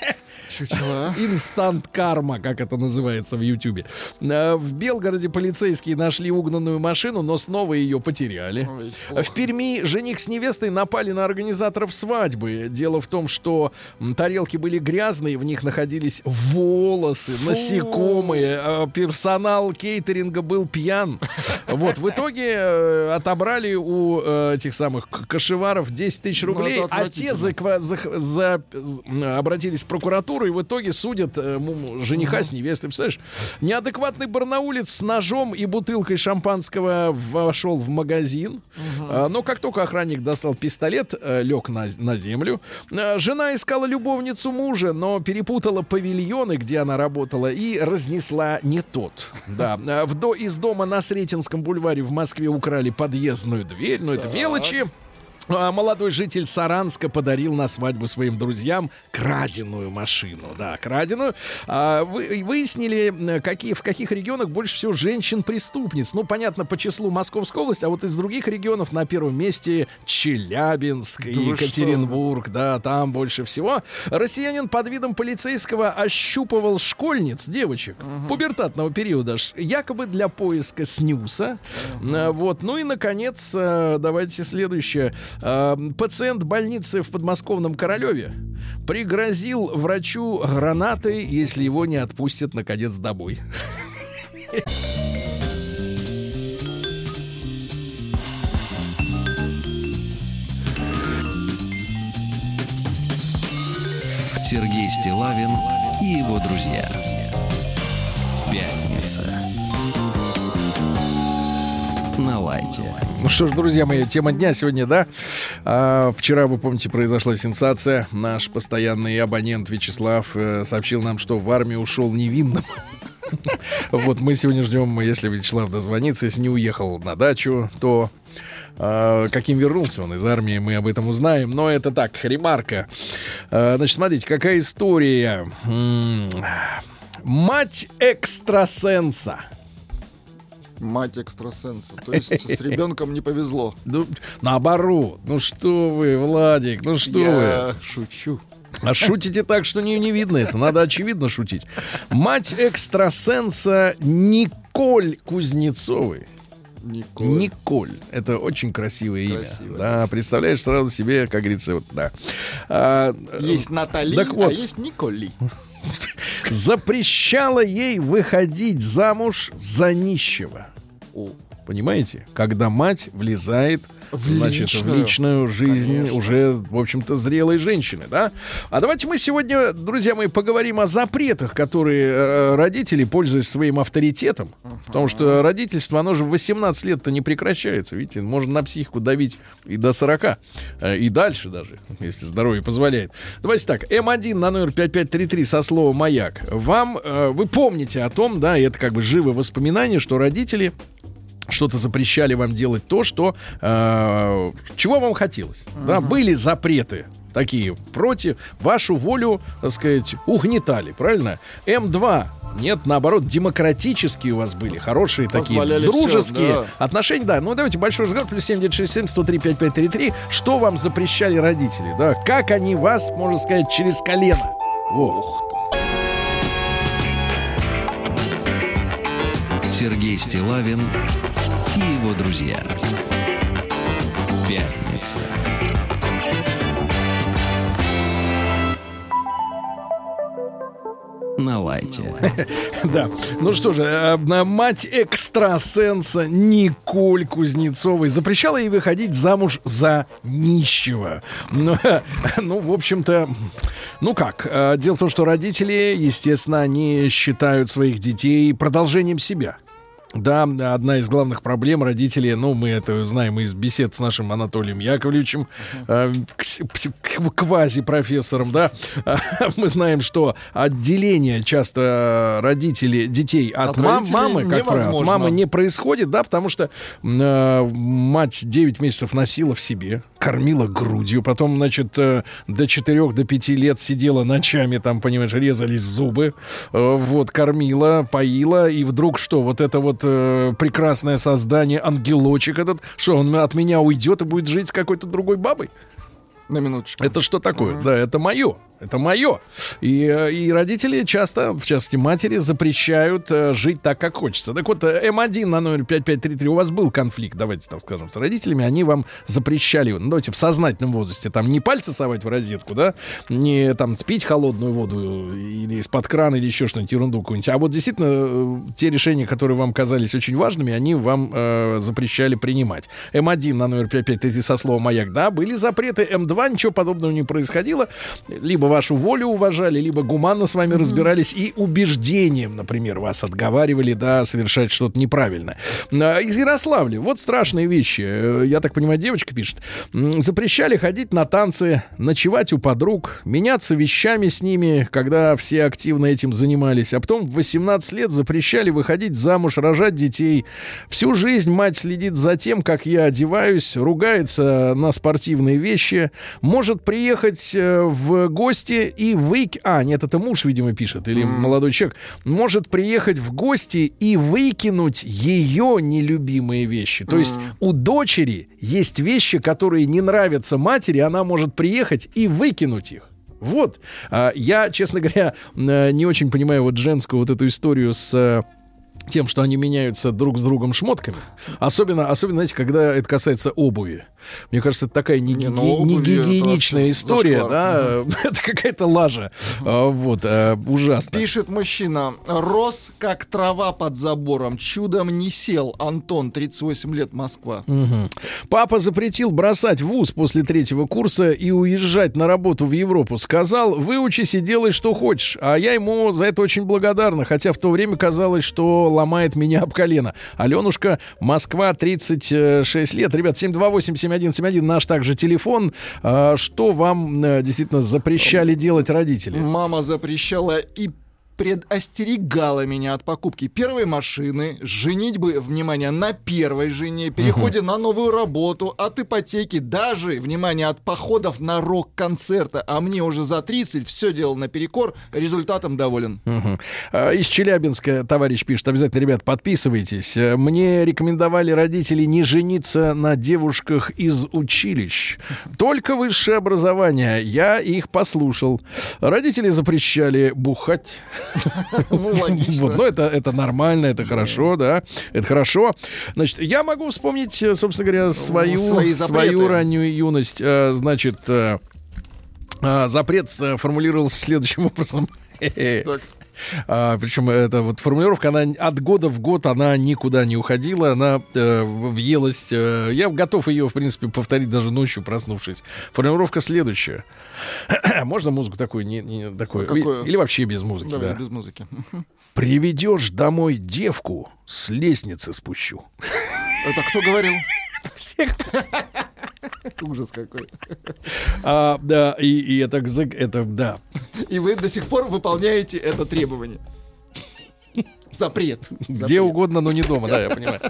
Speaker 2: Чучело,
Speaker 1: Инстант карма, как это называется в Ютьюбе. Э, В Белгороде полицейские нашли угнанную машину, но снова ее потеряли.
Speaker 2: Ой,
Speaker 1: В Перми жених с невестой напали на организаторов свадьбы. Дело в том, что тарелки были грязные, в них находились волосы, насекомые. а Персонал кейтеринга был пьян. Вот, в итоге э, отобрали у э, этих самых кошеваров 10 тысяч
Speaker 2: Ну,
Speaker 1: рублей, а те за- обратились в прокуратуру и в итоге судят э, жениха с невестой. Представляешь? Неадекватный барнаулец с ножом и бутылкой шампанского вошел в магазин. А, Но как только охранник достал пистолет, э, лег на, на землю. Э, Жена искала любовницу мужа, но перепутала павильоны, где она работала, и разнесла не тот. Да. А, В до, из дома на Сретенском бульваре в Москве украли подъездную дверь, но это мелочи. А молодой житель Саранска подарил на свадьбу своим друзьям краденую машину. Да, краденую. А, вы, выяснили, какие, в каких регионах больше всего женщин-преступниц. Ну, понятно, по числу Московской области, а вот из других регионов на первом месте Челябинск,
Speaker 2: Да
Speaker 1: Екатеринбург. Да, там больше всего. Россиянин под видом полицейского ощупывал школьниц, девочек, пубертатного периода, якобы для поиска снюса. А, Вот. Ну и, наконец, э, давайте следующее. А, Пациент больницы в подмосковном Королеве пригрозил врачу гранатой, если его не отпустят, наконец, домой.
Speaker 3: Сергей Стилавин и его друзья. Пятница. На лайте.
Speaker 1: Ну что ж, друзья мои, тема дня сегодня, да? А, вчера, вы помните, произошла сенсация. Наш постоянный абонент Вячеслав э, сообщил нам, что в армию ушел невинным. Вот мы сегодня ждем, если Вячеслав дозвонится, если не уехал на дачу, то а, каким вернулся он из армии, мы об этом узнаем. Но это так, ремарка. А, Значит, смотрите, какая история. Мать экстрасенса.
Speaker 2: Мать экстрасенса. То есть с ребенком не повезло.
Speaker 1: Ну, наоборот. Ну что вы, Владик, ну что вы.
Speaker 2: Я шучу.
Speaker 1: А шутите так, что не, не видно это. Надо очевидно шутить. Мать экстрасенса Николь Кузнецовой.
Speaker 2: Николь.
Speaker 1: Николь. Это очень красивое имя.
Speaker 2: Красивое,
Speaker 1: да,
Speaker 2: красивое.
Speaker 1: представляешь сразу себе, как говорится, вот, да. А,
Speaker 2: Есть Натали,
Speaker 1: Так вот.
Speaker 2: а есть Николи.
Speaker 1: запрещала ей выходить замуж за нищего.
Speaker 2: О,
Speaker 1: Понимаете? Когда мать влезает
Speaker 2: В
Speaker 1: значит,
Speaker 2: личную.
Speaker 1: в личную жизнь
Speaker 2: Конечно.
Speaker 1: уже, в общем-то, зрелой женщины, да? А давайте мы сегодня, друзья мои, поговорим о запретах, которые э, родители, пользуясь своим авторитетом, потому что родительство, оно же в 18 лет-то не прекращается, видите, можно на психику давить и до 40, э, и дальше даже, если здоровье позволяет. Давайте так, М1 на номер 5533 со словом «Маяк». Вам, э, вы помните о том, да, и это как бы живые воспоминания, что родители что-то запрещали вам делать то, что э, чего вам хотелось. Да, были запреты такие против вашу волю, так сказать, угнетали, правильно? М2 нет, наоборот, демократические у вас были, хорошие такие,
Speaker 2: Позволяли
Speaker 1: дружеские
Speaker 2: всё, да.
Speaker 1: отношения, да. Ну давайте большой разговор плюс 7967 103 5533. Что вам запрещали родители, да? Как они вас, можно сказать, через колено? Во.
Speaker 3: Сергей Стилавин его друзья. Пятница. На лайте.
Speaker 1: Да. Ну что же, э, мать экстрасенса Николь Кузнецовой запрещала ей выходить замуж за нищего. Ну, ну, в общем-то, ну как? э, Дело в том, что родители, естественно, они считают своих детей продолжением себя. Да, одна из главных проблем родителей, ну, мы это знаем из бесед с нашим Анатолием Яковлевичем, э, квази-профессором, да, мы знаем, что отделение часто родителей, детей от,
Speaker 2: От
Speaker 1: мам- мамы, как правило, от мамы не происходит, да, потому что э, мать 9 месяцев носила в себе, кормила грудью, потом, значит, э, до 4 до 5 лет сидела ночами, там, понимаешь, резались зубы, э, вот, кормила, поила, и вдруг что, вот это вот э, прекрасное создание, ангелочек этот, что он от меня уйдет и будет жить с какой-то другой бабой?
Speaker 2: На минуточку.
Speaker 1: Это что такое? Да, это мое. Это мое. И, э, и родители часто, в частности матери, запрещают э, жить так, как хочется. Так вот, э, М1 на номер 5533, у вас был конфликт, давайте так скажем, с родителями, они вам запрещали, ну, давайте в сознательном возрасте, там не пальцы совать в розетку, да, не там пить холодную воду или из-под крана или еще что-нибудь, ерунду какую-нибудь. А вот действительно, те решения, которые вам казались очень важными, они вам э, запрещали принимать. М1 на номер 5533 со словом «Маяк», да, были запреты. М2 ничего подобного не происходило. Либо вашу волю уважали, либо гуманно с вами разбирались и убеждением, например, вас отговаривали, да, совершать что-то неправильное. А, Из Ярославля. Вот страшные вещи. Э, Я так понимаю, девочка пишет. Запрещали ходить на танцы, ночевать у подруг, меняться вещами с ними, когда все активно этим занимались. А потом в 18 лет запрещали выходить замуж, рожать детей. Всю жизнь мать следит за тем, как я одеваюсь, ругается на спортивные вещи, может приехать э, в гости и выйти... А, нет, это муж, видимо, пишет, или молодой человек. Может приехать в гости и выкинуть ее нелюбимые вещи. То есть у дочери есть вещи, которые не нравятся матери, она может приехать и выкинуть их. Вот. А, Я, честно говоря, э, не очень понимаю вот женскую вот эту историю с э, тем, что они меняются друг с другом шмотками. Особенно, особенно, знаете, когда это касается обуви. Мне кажется, это такая не,
Speaker 2: Не, ну, обуви
Speaker 1: не
Speaker 2: это
Speaker 1: гигиеничная история,
Speaker 2: зашквар.
Speaker 1: да. Это какая-то лажа. А, Вот, а, ужасно.
Speaker 2: Пишет мужчина. Рос, как трава под забором. Чудом не сел. Антон, 38 лет, Москва.
Speaker 1: Мгм. Папа запретил бросать вуз после третьего курса и уезжать на работу в Европу. Сказал, выучись и делай, что хочешь. А я ему за это очень благодарна, хотя в то время казалось, что ломает меня об колено. Аленушка, Москва, 36 лет. Ребят, 728-7171, наш также телефон. А, Что вам э, действительно запрещали делать родители?
Speaker 2: Мама запрещала и предостерегала меня от покупки первой машины, женитьбы, внимание, на первой жене, переходе на новую работу, от ипотеки, даже, внимание, от походов на рок-концерты. А мне уже за 30 все делал наперекор, результатом доволен.
Speaker 1: А, Из Челябинска товарищ пишет, обязательно, ребят, подписывайтесь. Мне рекомендовали родители не жениться на девушках из училищ. Только высшее образование. Я их послушал. Родители запрещали бухать.
Speaker 2: Ну, логично.
Speaker 1: Вот, но это, это нормально, это хорошо, да. Это хорошо. Значит, я могу вспомнить, э, собственно говоря, свою,
Speaker 2: Свои запреты.
Speaker 1: свою раннюю юность. Э, Значит, э, запрет формулировался следующим образом.
Speaker 2: Так.
Speaker 1: А, причем эта вот формулировка, она от года в год, она никуда не уходила, она э, въелась. э, я готов ее, в принципе, повторить даже ночью, проснувшись. Формулировка следующая. Можно музыку такую, не, не такую,
Speaker 2: Какую?
Speaker 1: или вообще без музыки,
Speaker 2: Давай,
Speaker 1: да.
Speaker 2: без музыки.
Speaker 1: Приведешь домой девку, с лестницы спущу.
Speaker 2: Это кто говорил?
Speaker 1: Всех.
Speaker 2: Ужас какой.
Speaker 1: А, да, и, и это, это, да.
Speaker 2: И вы до сих пор выполняете это требование. Запрет.
Speaker 1: Где угодно, но не дома, да, я понимаю.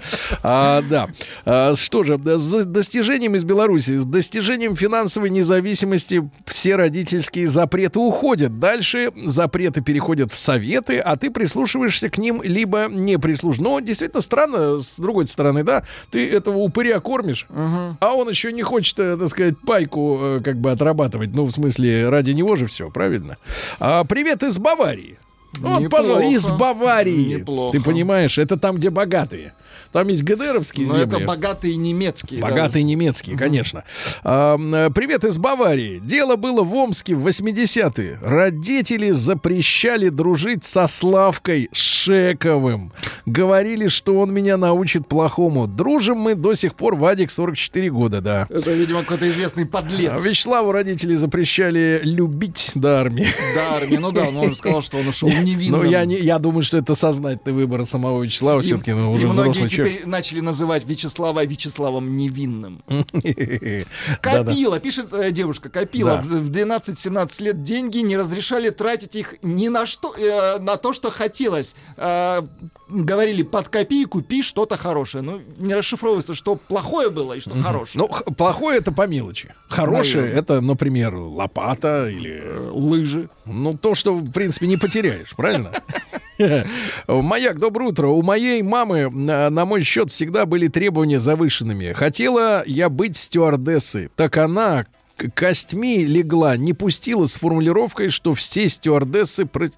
Speaker 1: А, да. А, что же, с достижением из Беларуси, с достижением финансовой независимости все родительские запреты уходят. Дальше запреты переходят в советы, а ты прислушиваешься к ним, либо не прислушиваешься. Но действительно странно, с другой стороны, да, ты этого упыря кормишь, а он еще не хочет, э, так сказать, пайку э, как бы отрабатывать. Ну, в смысле, ради него же все, правильно? А, привет из Баварии. Вот, пожалуйста, из Баварии.
Speaker 2: Неплохо.
Speaker 1: Ты понимаешь, это там, где богатые. Там есть ГДРовские
Speaker 2: Но
Speaker 1: земли.
Speaker 2: это богатые немецкие.
Speaker 1: Богатые немецкие, конечно. А, привет из Баварии. Дело было в Омске в 80-е. Родители запрещали дружить со Славкой Шековым. Говорили, что он меня научит плохому. Дружим мы до сих пор, Вадик, 44 года, да.
Speaker 2: Это, видимо, какой-то известный
Speaker 1: А
Speaker 2: подлец.
Speaker 1: Вячеславу родители запрещали любить до армии.
Speaker 2: Да, армия. Ну да, он уже сказал, что он ушел невинным.
Speaker 1: Ну, я, не, я думаю, что это сознательный выбор самого Вячеслава. Все-таки ну, уже взрослый
Speaker 2: теперь начали называть Вячеслава Вячеславом невинным. Копила, пишет э, девушка, копила в 12-17 лет деньги, не разрешали тратить их ни на что, э, на то, что хотелось. Э, говорили, под копейку купи что-то хорошее. Ну, не расшифровывается, что плохое было и что хорошее.
Speaker 1: Ну, плохое это по мелочи. Хорошее
Speaker 2: Наверное.
Speaker 1: это, например, лопата или
Speaker 2: Э, Лыжи.
Speaker 1: ну то, что в принципе не потеряешь, правильно? Маяк, доброе утро. У моей мамы на, мой счет всегда были требования завышенными. Хотела я быть стюардессой, так она костьми легла, не пустила с формулировкой, что все стюардессы про-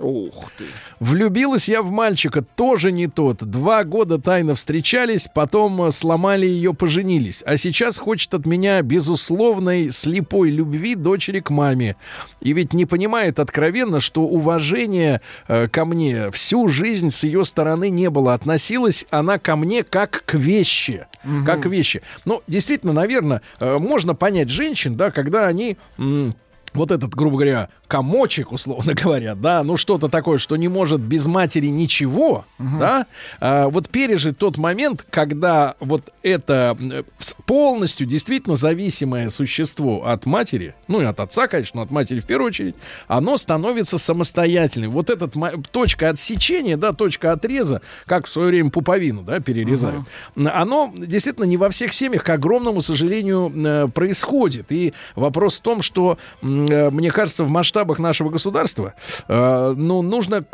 Speaker 2: Ух ты.
Speaker 1: Влюбилась я в мальчика, тоже не тот. Два года тайно встречались, потом э, сломали ее, поженились. А сейчас хочет от меня безусловной слепой любви дочери к маме. И ведь не понимает откровенно, что уважения э, ко мне всю жизнь с ее стороны не было. Относилась она ко мне как к вещи. Как к вещи. Ну, действительно, наверное, можно понять женщин, да, когда они... м, вот этот, грубо говоря, комочек, условно говоря, да, ну что-то такое, что не может без матери ничего, uh-huh. да, а, вот пережить тот момент, когда вот это полностью действительно зависимое существо от матери, ну и от отца, конечно, но от матери в первую очередь, оно становится самостоятельным. Вот эта точка отсечения, да, точка отреза, как в свое время пуповину, да, перерезают, uh-huh. оно действительно не во всех семьях, к огромному сожалению, э, происходит. И вопрос в том, что Э, мне кажется, в масштабах нашего государства, э, ну, нужно,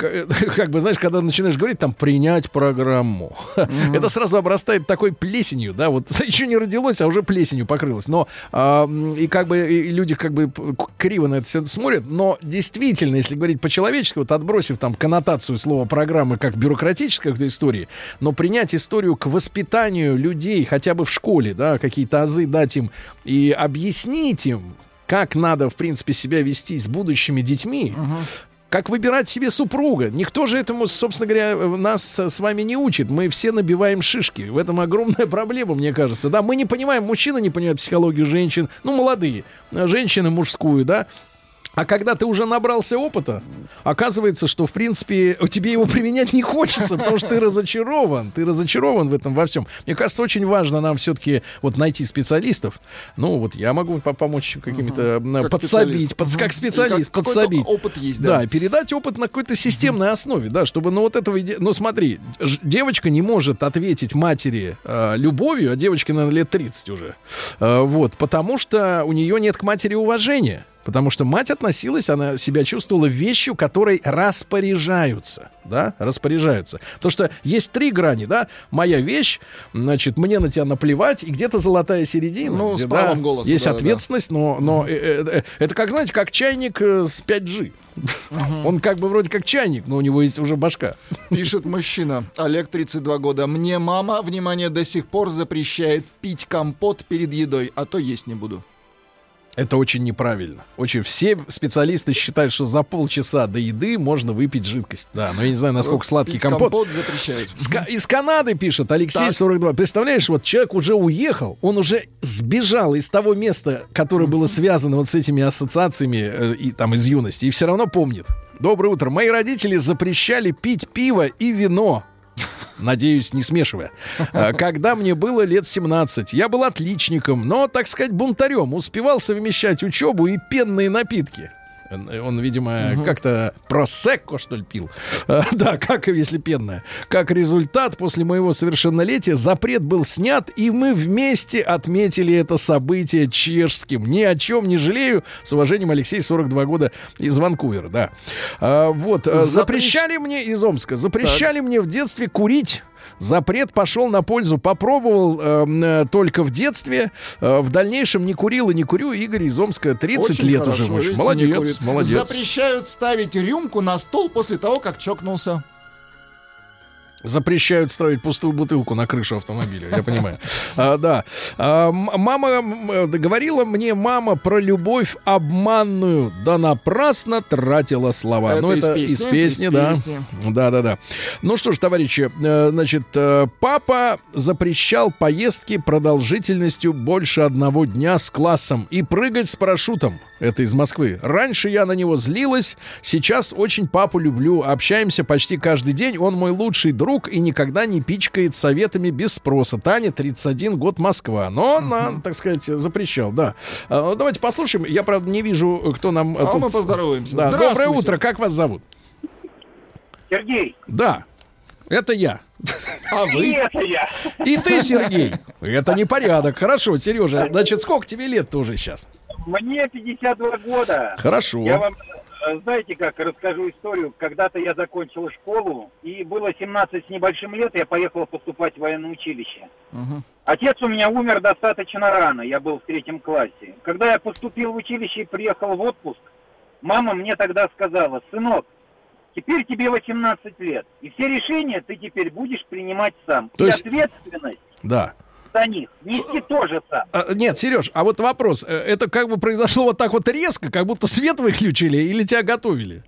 Speaker 1: как бы, знаешь, когда начинаешь говорить, там, принять программу, mm-hmm. это сразу обрастает такой плесенью, да, вот еще не родилось, а уже плесенью покрылось. Но, а, и как бы, и люди как бы криво на это все смотрят, но действительно, если говорить по-человечески, вот отбросив там коннотацию слова программы как бюрократической какой-то истории, но принять историю к воспитанию людей хотя бы в школе, да, какие-то азы дать им и объяснить им, как надо, в принципе, себя вести с будущими детьми, угу. как выбирать себе супруга. Никто же этому, собственно говоря, нас с вами не учит. Мы все набиваем шишки. В этом огромная проблема, мне кажется. Да, мы не понимаем, мужчина не понимает психологию женщин, ну, молодые, женщины мужскую, да, а когда ты уже набрался опыта, оказывается, что, в принципе, тебе его применять не хочется, потому что ты разочарован. Ты разочарован в этом во всем. Мне кажется, очень важно нам все-таки вот найти специалистов. Ну, вот я могу помочь какими-то угу. подсобить, специалист. Под, угу. как специалист как, подсобить.
Speaker 2: опыт есть, да.
Speaker 1: Да, передать опыт на какой-то системной угу. основе, да, чтобы, ну, вот этого... Ну, смотри, девочка не может ответить матери э, любовью, а девочке, наверное, лет 30 уже. Э, вот, потому что у нее нет к матери уважения. Потому что мать относилась, она себя чувствовала вещью, которой распоряжаются. Да, распоряжаются. Потому что есть три грани, да. Моя вещь, значит, мне на тебя наплевать, и где-то золотая середина.
Speaker 2: Ну,
Speaker 1: где,
Speaker 2: с правом да, голоса.
Speaker 1: Есть да, ответственность, да. но, но э, это как, знаете, как чайник с 5G. Он как бы вроде как чайник, но у него есть уже башка.
Speaker 2: Пишет мужчина, Олег, 32 года. Мне мама, внимание, до сих пор запрещает пить компот перед едой, а то есть не буду.
Speaker 1: Это очень неправильно. Очень все специалисты считают, что за полчаса до еды можно выпить жидкость. Да, но я не знаю, насколько сладкий Пить компот.
Speaker 2: компот запрещают.
Speaker 1: С, из Канады пишет Алексей так. 42. Представляешь, вот человек уже уехал, он уже сбежал из того места, которое было связано вот с этими ассоциациями э, и там из юности, и все равно помнит. Доброе утро. Мои родители запрещали пить пиво и вино надеюсь, не смешивая. А, когда мне было лет 17, я был отличником, но, так сказать, бунтарем, успевал совмещать учебу и пенные напитки. Он, видимо, угу. как-то просекко, что ли, пил. А, да, как если пенное. Как результат, после моего совершеннолетия запрет был снят, и мы вместе отметили это событие чешским. Ни о чем не жалею. С уважением, Алексей, 42 года, из Ванкувера, да. А, вот, Запрещ... запрещали мне из Омска, запрещали так. мне в детстве курить Запрет пошел на пользу. Попробовал эм, э, только в детстве. Э, в дальнейшем не курил и не курю. Игорь из Омска 30
Speaker 2: Очень
Speaker 1: лет
Speaker 2: хорошо,
Speaker 1: уже. Молодец, молодец.
Speaker 2: Запрещают ставить рюмку на стол после того, как чокнулся.
Speaker 1: Запрещают ставить пустую бутылку на крышу автомобиля, я понимаю. А, да. А, мама говорила мне, мама, про любовь обманную, да напрасно тратила слова.
Speaker 2: Это
Speaker 1: ну,
Speaker 2: это из песни,
Speaker 1: из песни, из да. Песни. Да, да, да. Ну что ж, товарищи, э, значит, э, папа запрещал поездки продолжительностью больше одного дня с классом и прыгать с парашютом. Это из Москвы. Раньше я на него злилась, сейчас очень папу люблю, общаемся почти каждый день, он мой лучший друг и никогда не пичкает советами без спроса. Таня, 31 год, Москва. Но он, uh так сказать, запрещал, да. А, давайте послушаем. Я, правда, не вижу, кто нам...
Speaker 2: А тут... мы поздороваемся.
Speaker 1: Да. Доброе утро, как вас зовут?
Speaker 4: Сергей.
Speaker 1: Да, это я.
Speaker 4: А вы? И это я.
Speaker 1: И ты, Сергей. Это непорядок. Хорошо, Сережа, значит, сколько тебе лет тоже сейчас?
Speaker 4: Мне 52 года.
Speaker 1: Хорошо.
Speaker 4: Я вам, э, знаете как, расскажу историю. Когда-то я закончил школу, и было 17 с небольшим лет, я поехал поступать в военное училище. Угу. Отец у меня умер достаточно рано, я был в третьем классе. Когда я поступил в училище и приехал в отпуск, мама мне тогда сказала, сынок, теперь тебе 18 лет, и все решения ты теперь будешь принимать сам.
Speaker 1: То
Speaker 4: и
Speaker 1: есть...
Speaker 4: ответственность
Speaker 1: да
Speaker 4: за них. Нести тоже сам.
Speaker 1: А, нет, Сереж, а вот вопрос. Э, это как бы произошло вот так вот резко, как будто свет выключили или тебя готовили?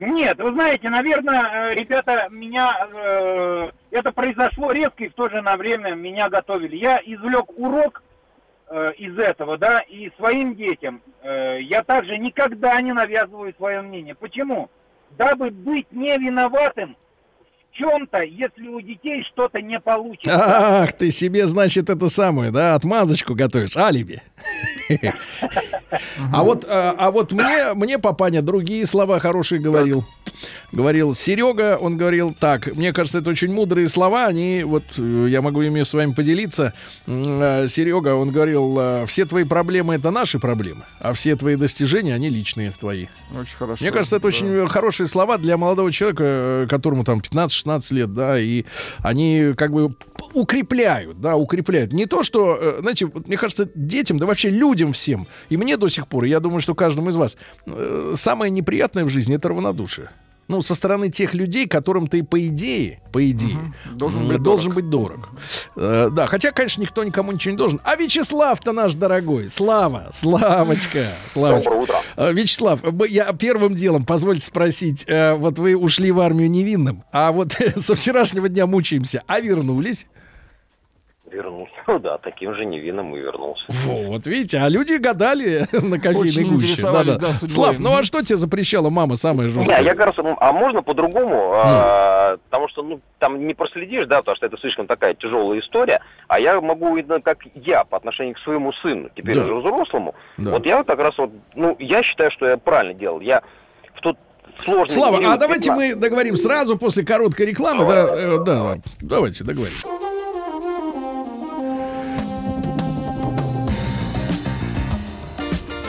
Speaker 4: Нет, вы знаете, наверное, э, ребята, меня э, это произошло резко и в то же время меня готовили. Я извлек урок э, из этого, да, и своим детям э, я также никогда не навязываю свое мнение. Почему? Дабы быть не виноватым чем-то, если у детей что-то не получится.
Speaker 1: Ах, ты себе, значит, это самое, да, отмазочку готовишь, алиби. А вот, а, а вот мне, мне папаня другие слова хорошие говорил. Говорил Серега, он говорил так, мне кажется, это очень мудрые слова, они, вот, э, я могу ими с вами поделиться. Э, Серега, он говорил, э, все твои проблемы это наши проблемы, а все твои достижения, они личные твои.
Speaker 2: Очень хорошо.
Speaker 1: Мне кажется, это
Speaker 2: да.
Speaker 1: очень хорошие слова для молодого человека, которому там 15-16 лет, да, и они как бы укрепляют, да, укрепляют. Не то, что, знаете, мне кажется, детям, да вообще людям всем, и мне до сих пор, и я думаю, что каждому из вас, самое неприятное в жизни это равнодушие ну, со стороны тех людей, которым ты, по идее, по идее, угу. должен, быть, должен дорог. быть дорог. Э, да, хотя, конечно, никто никому ничего не должен. А Вячеслав-то наш дорогой, Слава, Славочка, Славочка. Доброе утро. Э, Вячеслав, я первым делом, позвольте спросить, э, вот вы ушли в армию невинным, а вот со вчерашнего дня мучаемся, а вернулись?
Speaker 5: Вернулся. Ну да, таким же невинным и вернулся.
Speaker 1: Вот, видите, а люди гадали на кофейной гуще. Да, да. Да, Слав, ну а что тебе запрещала мама самая жесткая?
Speaker 5: Не, я кажется, а можно по-другому? Mm. А, потому что, ну, там не проследишь, да, потому что это слишком такая тяжелая история. А я могу, видно, как я по отношению к своему сыну, теперь да. уже взрослому. Да. Вот я вот как раз вот, ну, я считаю, что я правильно делал. Я в тот сложный
Speaker 1: Слава, период, а давайте 15... мы договорим сразу после короткой рекламы. Да, э, да, давайте договорим.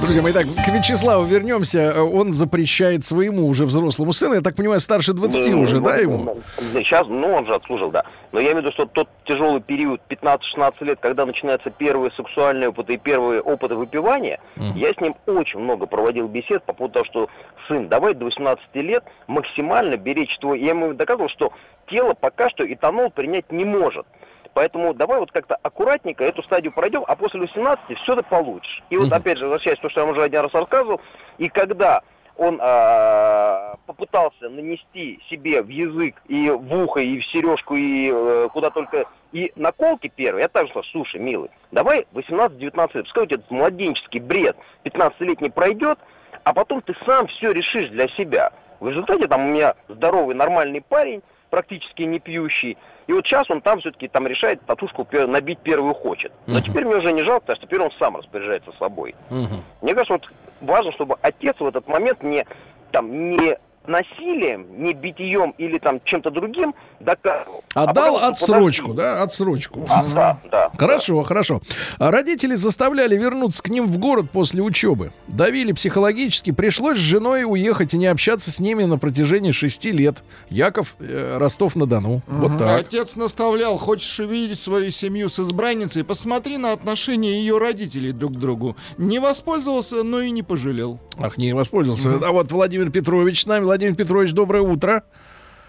Speaker 1: Друзья мои, так, к Вячеславу вернемся. Он запрещает своему уже взрослому сыну, я так понимаю, старше 20 ну, уже, ну, да, ему?
Speaker 5: Сейчас, ну, он же отслужил, да. Но я имею в виду, что тот тяжелый период 15-16 лет, когда начинаются первые сексуальные опыты и первые опыты выпивания, uh-huh. я с ним очень много проводил бесед по поводу того, что сын, давай до 18 лет максимально беречь твой... Я ему доказывал, что тело пока что этанол принять не может. Поэтому давай вот как-то аккуратненько эту стадию пройдем, а после 18 все ты получишь. И вот опять же, возвращаясь к тому, что я вам уже один раз рассказывал, и когда он э, попытался нанести себе в язык и в ухо, и в сережку, и э, куда только, и наколки первые, я также сказал, слушай, милый, давай 18-19 лет, пускай у тебя этот младенческий бред 15-летний пройдет, а потом ты сам все решишь для себя. В результате там у меня здоровый, нормальный парень, практически не пьющий, и вот сейчас он там все-таки там решает татушку набить первую хочет. Но uh-huh. теперь мне уже не жалко, потому что теперь он сам распоряжается собой. Uh-huh. Мне кажется, вот важно, чтобы отец в этот момент не там не насилием, не битьем или там чем-то другим доказывал.
Speaker 1: Отдал а отсрочку, подожди. да, отсрочку.
Speaker 5: А, да, да.
Speaker 1: Хорошо, да. хорошо. А родители заставляли вернуться к ним в город после учебы. Давили психологически. Пришлось с женой уехать и не общаться с ними на протяжении шести лет. Яков э, Ростов-на-Дону. Угу. Вот так.
Speaker 2: Отец наставлял, хочешь увидеть свою семью с избранницей, посмотри на отношения ее родителей друг к другу. Не воспользовался, но и не пожалел.
Speaker 1: Ах, не воспользовался. Угу. А вот Владимир Петрович с нами. Владимир Петрович, доброе утро.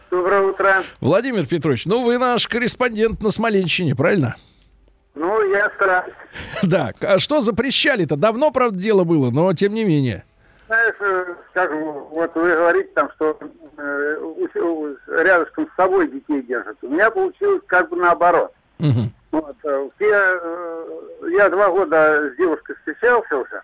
Speaker 6: Доброе утро.
Speaker 1: Владимир Петрович, ну вы наш корреспондент на Смоленщине, правильно?
Speaker 6: Ну, я стараюсь.
Speaker 1: Да, а что запрещали-то? Давно, правда, дело было, но тем не менее.
Speaker 6: Знаешь, э, скажем, вот вы говорите там, что э, рядышком с собой детей держат. У меня получилось как бы наоборот. Угу. Вот, э, все, э, я два года с девушкой встречался уже,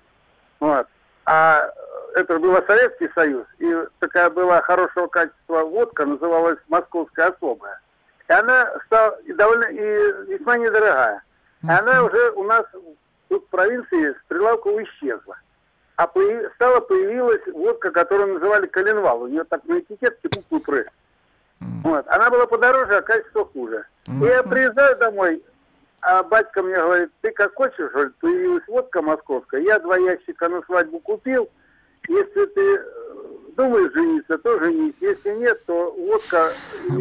Speaker 6: вот, а это был Советский Союз, и такая была хорошего качества водка, называлась «Московская особая». И она стала довольно и весьма недорогая. И она уже у нас тут в провинции с прилавков исчезла. А появ... стала появилась водка, которую называли коленвал. У нее так на этикетке буквы «Пр». Вот. Она была подороже, а качество хуже. И я приезжаю домой, а батька мне говорит, ты как хочешь, появилась водка московская. Я два ящика на свадьбу купил – если ты э, думаешь жениться, то женись. Если нет, то водка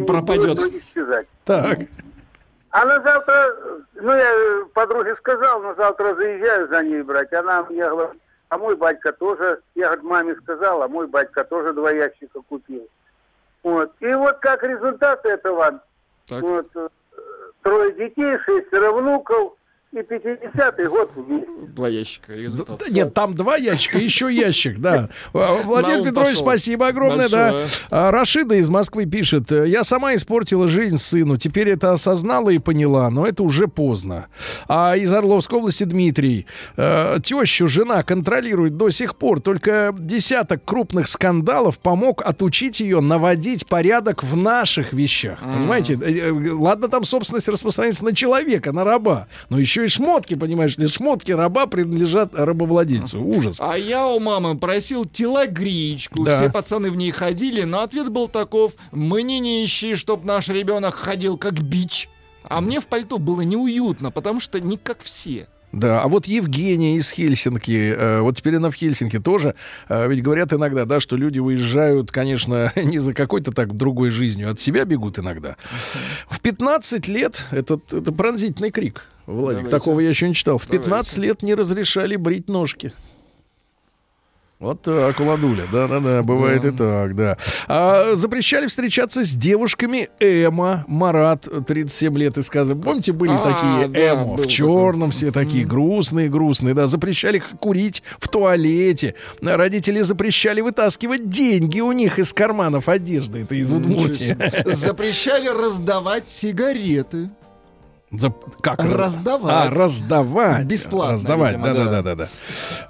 Speaker 2: пропадет.
Speaker 6: исчезать.
Speaker 1: Так.
Speaker 6: А на завтра, ну я подруге сказал, на завтра заезжаю за ней брать. Она мне говорит, а мой батька тоже, я говорит, маме сказал, а мой батька тоже два ящика купил. Вот. И вот как результат этого, так. вот, э, трое детей, шестеро внуков, и 50-й год вместе.
Speaker 2: Два ящика. результат.
Speaker 1: Да, Нет, там два ящика, еще ящик, да. А, Владимир Петрович, спасибо огромное, да. А, Рашида из Москвы пишет, я сама испортила жизнь сыну, теперь это осознала и поняла, но это уже поздно. А из Орловской области Дмитрий, э, тещу жена контролирует до сих пор, только десяток крупных скандалов помог отучить ее наводить порядок в наших вещах. Понимаете? Э, э, Ладно, там собственность распространяется на человека, на раба, но еще и шмотки, понимаешь ли, шмотки раба принадлежат рабовладельцу. Ужас.
Speaker 2: А я у мамы просил телогречку.
Speaker 1: Да.
Speaker 2: Все пацаны в ней ходили, но ответ был таков. Мне не ищи, чтоб наш ребенок ходил как бич. А мне в пальто было неуютно, потому что не как все.
Speaker 1: Да, а вот Евгения из Хельсинки, э, вот теперь она в Хельсинки тоже, э, ведь говорят иногда, да, что люди уезжают, конечно, не за какой-то так другой жизнью, от себя бегут иногда. В 15 лет, это, это пронзительный крик, Владик,
Speaker 2: Давайте.
Speaker 1: такого я еще не читал, в 15
Speaker 2: Давайте.
Speaker 1: лет не разрешали брить ножки. Вот так, Владуля, да-да-да, бывает
Speaker 2: Да.
Speaker 1: и так, да. А, запрещали встречаться с девушками Эма, Марат, 37 лет, из сказа. Помните, были
Speaker 2: А,
Speaker 1: такие
Speaker 2: да,
Speaker 1: Эмо в
Speaker 2: такой.
Speaker 1: черном, все такие грустные, грустные, да. Запрещали курить в туалете. Родители запрещали вытаскивать деньги у них из карманов одежды. Это из Удмуртии.
Speaker 2: Запрещали раздавать сигареты.
Speaker 1: Зап- Как?
Speaker 2: Раздавать.
Speaker 1: А, раздавать.
Speaker 2: Бесплатно,
Speaker 1: Раздавать,
Speaker 2: видимо,
Speaker 1: да,
Speaker 2: да.
Speaker 1: да, да, да.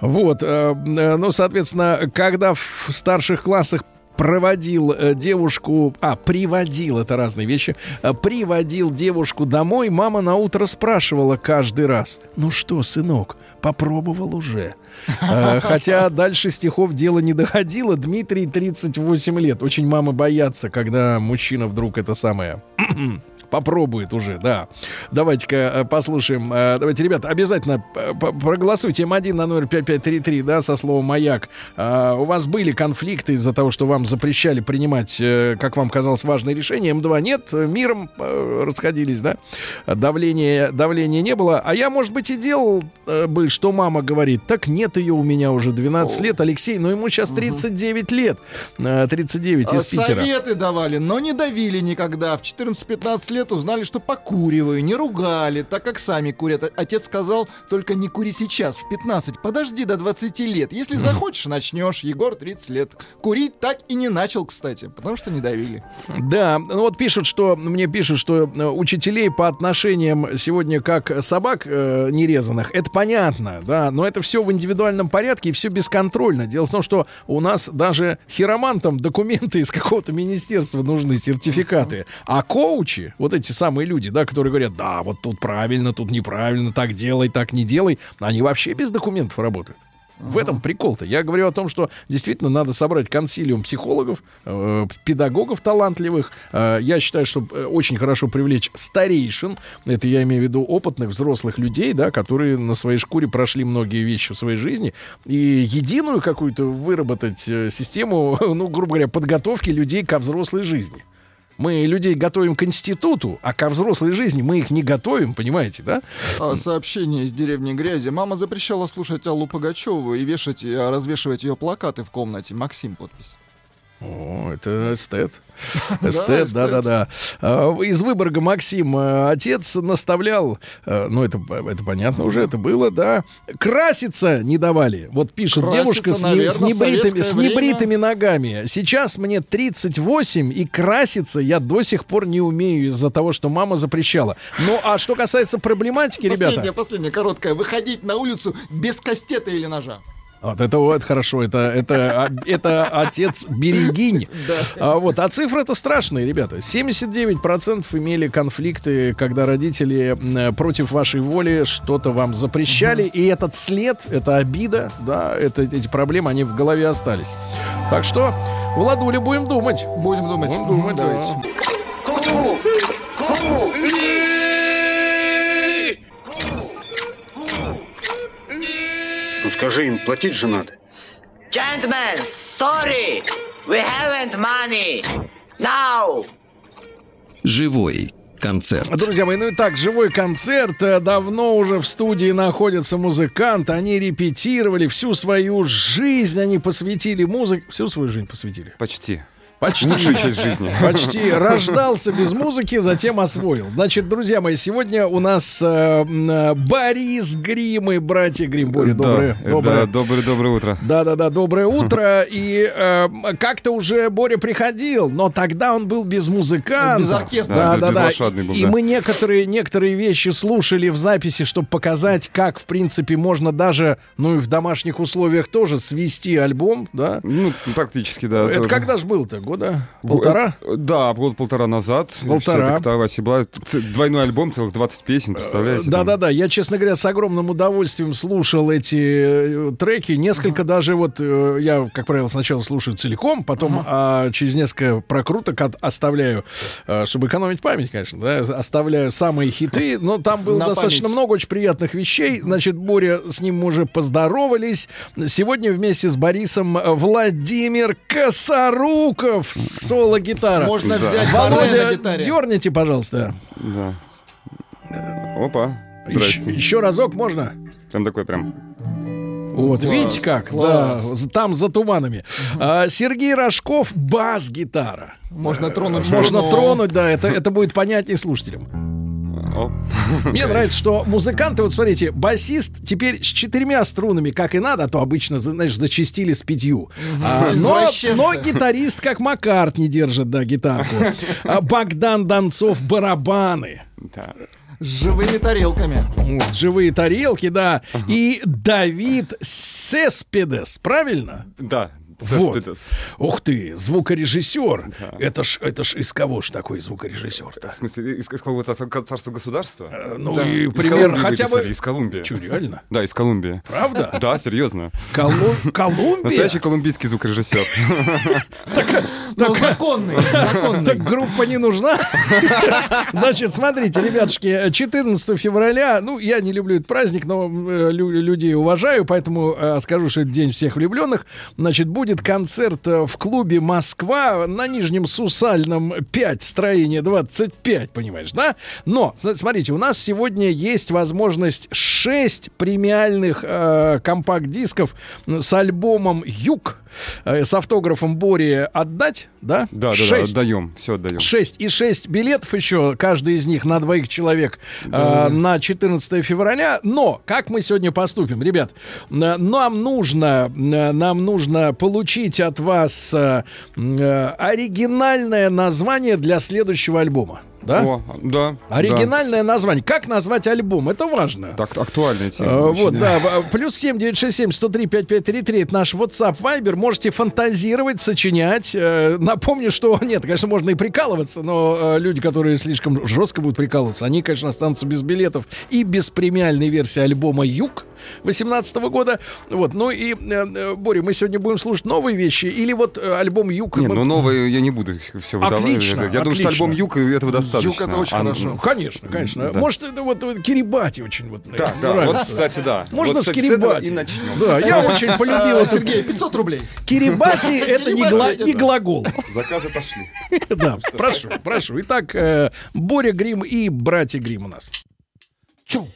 Speaker 1: Вот, э, э, ну, соответственно, когда в старших классах проводил э, девушку, а, приводил, это разные вещи, э, приводил девушку домой, мама на утро спрашивала каждый раз, ну что, сынок, попробовал уже? Хотя дальше стихов дело не доходило, Дмитрий 38 лет. Очень мамы боятся, когда мужчина вдруг это самое попробует уже, да. Давайте-ка э, послушаем. Э, Давайте, ребята, обязательно э, проголосуйте М1 на номер 5533, да, со словом «Маяк». А, У вас были конфликты из-за того, что вам запрещали принимать, как вам казалось, важные решения. М2 нет, миром расходились, да. Давления, давления не было. А я, может быть, и делал бы, что мама говорит. Так нет ее у меня уже 12 лет, Алексей, но ему сейчас 39 лет. Э, 39
Speaker 2: А
Speaker 1: из Питера.
Speaker 2: Советы давали, но не давили никогда. В 14-15 лет узнали, что покуриваю, не ругали, так как сами курят. Отец сказал, только не кури сейчас, в 15. Подожди до 20 лет. Если захочешь, начнешь. Егор 30 лет. Курить так и не начал, кстати, потому что не давили.
Speaker 1: Да, ну вот пишут, что мне пишут, что э, учителей по отношениям сегодня как собак э, нерезанных, это понятно, да, но это все в индивидуальном порядке и все бесконтрольно. Дело в том, что у нас даже хиромантам документы из какого-то министерства нужны, сертификаты, а коучи, вот эти самые люди, да, которые говорят, да, вот тут правильно, тут неправильно, так делай, так не делай, они вообще без документов работают. В этом прикол-то. Я говорю о том, что действительно надо собрать консилиум психологов, э, педагогов талантливых. Э, я считаю, что э, очень хорошо привлечь старейшин. Это я имею в виду опытных взрослых людей, да, которые на своей шкуре прошли многие вещи в своей жизни. И единую какую-то выработать э, систему, ну, грубо говоря, подготовки людей ко взрослой жизни. Мы людей готовим к институту, а ко взрослой жизни мы их не готовим, понимаете, да?
Speaker 2: А, сообщение из деревни Грязи. Мама запрещала слушать Аллу Пугачеву и вешать, а, развешивать ее плакаты в комнате. Максим подпись.
Speaker 1: О, это эстет.
Speaker 2: Да,
Speaker 1: Эстет, да-да-да. А, Из Выборга Максим. э, Отец наставлял, э, ну, это, это понятно уже, это было, да. Краситься не давали. Вот пишет
Speaker 2: Краситься,
Speaker 1: девушка с, не-
Speaker 2: наверно,
Speaker 1: с небритыми, с небритыми ногами. Сейчас мне 38, и краситься я до сих пор не умею из-за того, что мама запрещала. Ну, а что касается проблематики,
Speaker 2: Последняя,
Speaker 1: ребята...
Speaker 2: последняя, короткая. Выходить на улицу без кастета или ножа.
Speaker 1: Вот это вот хорошо, это, это, а, это отец Берегинь. А, вот, а цифры это страшные, ребята. 79% имели конфликты, когда родители против вашей воли что-то вам запрещали, и этот след, эта обида, да, это, эти проблемы, они в голове остались. Так что, Владуля, будем думать.
Speaker 2: Будем думать.
Speaker 1: Будем думать, да.
Speaker 2: Давайте.
Speaker 7: Скажи им, платить же надо.
Speaker 8: Gentlemen, sorry, we haven't money. Now.
Speaker 3: Живой концерт.
Speaker 1: Друзья мои, ну и так, живой концерт. Э, Давно уже в студии находятся музыканты. Они репетировали всю свою жизнь. Они посвятили музыке. Всю свою жизнь посвятили.
Speaker 9: Почти.
Speaker 1: Почти.
Speaker 9: Лучшая часть жизни.
Speaker 1: Почти рождался без музыки, затем освоил. Значит, друзья мои, сегодня у нас э, э, Борис Грим и братья Грим. Боря, доброе,
Speaker 9: да,
Speaker 1: доброе.
Speaker 9: Да, доброе, доброе утро.
Speaker 1: Да-да-да, доброе утро. И э, как-то уже Боря приходил, но тогда он был без музыканта.
Speaker 2: Без оркестра.
Speaker 9: Да,
Speaker 1: Да-да-да.
Speaker 9: был,
Speaker 1: И
Speaker 9: да.
Speaker 1: мы некоторые, некоторые вещи слушали в записи, чтобы показать, как, в принципе, можно даже, ну и в домашних условиях тоже свести альбом, да?
Speaker 9: Ну, практически, да.
Speaker 1: Это
Speaker 9: тоже.
Speaker 1: когда же был-то? Года полтора?
Speaker 9: э, Да, год полтора назад.
Speaker 1: Полтора.
Speaker 9: Была. Двойной альбом, целых 20 песен, представляете?
Speaker 1: Да-да-да, я, честно говоря, с огромным удовольствием слушал эти э, треки. Несколько даже вот э, я, как правило, сначала слушаю целиком, потом а, через несколько прокруток от- оставляю, чтобы экономить память, конечно, да, оставляю самые хиты. Но там было
Speaker 2: На
Speaker 1: достаточно
Speaker 2: память.
Speaker 1: много очень приятных вещей. Значит, Боря, с ним мы уже поздоровались. Сегодня вместе с Борисом Владимир Косоруков, соло-гитара.
Speaker 2: Можно
Speaker 9: Да.
Speaker 2: взять баре на
Speaker 1: Володя,
Speaker 2: гитаре.
Speaker 1: дерните, пожалуйста.
Speaker 9: Да. Опа.
Speaker 1: Еще, еще разок можно?
Speaker 9: Прям такой прям.
Speaker 1: Вот,
Speaker 2: Класс,
Speaker 1: видите как?
Speaker 2: класс.
Speaker 1: Да, там за туманами. А, Сергей Рожков, бас-гитара.
Speaker 2: Можно тронуть.
Speaker 1: Можно тронуть, да, это, это будет понятнее слушателям. Мне нравится, что музыканты, вот смотрите, басист теперь с четырьмя струнами, как и надо, а то обычно, знаешь, зачистили с пятью. А, но, но гитарист, как Маккарт, не держит, да, гитарку. А Богдан Донцов, барабаны.
Speaker 9: Да.
Speaker 2: С живыми тарелками.
Speaker 1: Вот, живые тарелки, да. И Давид Сеспедес, правильно?
Speaker 9: Да.
Speaker 1: Вот. Ух ты, звукорежиссер. Это ж, это ж из кого ж такой звукорежиссер-то?
Speaker 9: В смысле, из, из какого царства, государства?
Speaker 1: Э, Ну
Speaker 2: Да.
Speaker 1: и
Speaker 9: Из
Speaker 1: примерно
Speaker 9: Колумбии
Speaker 1: хотя бы...
Speaker 9: Из Колумбии.
Speaker 1: Чё, реально?
Speaker 9: Да, из Колумбии.
Speaker 1: Правда?
Speaker 9: Да, серьезно.
Speaker 1: Колу- Колумбия?
Speaker 9: Настоящий колумбийский звукорежиссер.
Speaker 2: Ну, законный, законный.
Speaker 1: Так группа не нужна. Значит, смотрите, ребятушки, 14 февраля, ну, я не люблю этот праздник, но э, лю- людей уважаю, поэтому э, скажу, что это День всех влюбленных. Значит, будет концерт э, в клубе «Москва» на Нижнем Сусальном 5, строение 25, понимаешь, да? Но, смотрите, у нас сегодня есть возможность 6 премиальных э, компакт-дисков с альбомом «Юг» э, с автографом Бори отдать, да?
Speaker 9: Да, да, да,
Speaker 1: Шесть.
Speaker 9: отдаем, все отдаем.
Speaker 1: 6 и 6 билетов еще, каждый из них на двоих человек э, на 14 февраля. Но как мы сегодня поступим, ребят? э, Нам нужно, э, нам нужно получить от вас э, э, оригинальное название для следующего альбома. Да?
Speaker 9: О, да.
Speaker 1: Оригинальное название. Как назвать альбом? Это важно.
Speaker 9: да. Так, актуальная тема. Очень.
Speaker 1: Вот, да, в- плюс 7 967 103 5533 это наш WhatsApp Viber. Можете фантазировать, сочинять. Э, Напомню, что нет, конечно, можно и прикалываться, но э, люди, которые слишком жестко будут прикалываться, они, конечно, останутся без билетов и без премиальной версии альбома Юг 18 года. Вот, ну и, э, Боря, мы сегодня будем слушать новые вещи или вот альбом Юг?
Speaker 9: Не,
Speaker 1: мы-
Speaker 9: ну новые я не буду все выдавать.
Speaker 1: Отлично,
Speaker 9: Я думаю, что
Speaker 1: отлично.
Speaker 9: альбом Юг и этого достаточно.
Speaker 2: Юг это очень
Speaker 9: А,
Speaker 2: хорошо.
Speaker 1: Ну, конечно, конечно.
Speaker 9: Да.
Speaker 1: Может, это вот, вот Кирибати очень вот
Speaker 9: Да, да,
Speaker 1: нравится.
Speaker 9: вот, кстати, да.
Speaker 1: Можно
Speaker 9: вот,
Speaker 1: с Кирибати.
Speaker 9: и начнем.
Speaker 1: Да, я очень полюбил
Speaker 2: А,
Speaker 1: этот
Speaker 2: Сергей, 500 рублей.
Speaker 1: Кирибати это не, глагол.
Speaker 9: Заказы пошли.
Speaker 1: Да, прошу, прошу. Итак, э, Боря Грим и братья Грим у нас.
Speaker 2: Чё?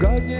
Speaker 10: Прошлогодней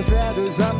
Speaker 10: тихо следуй за мной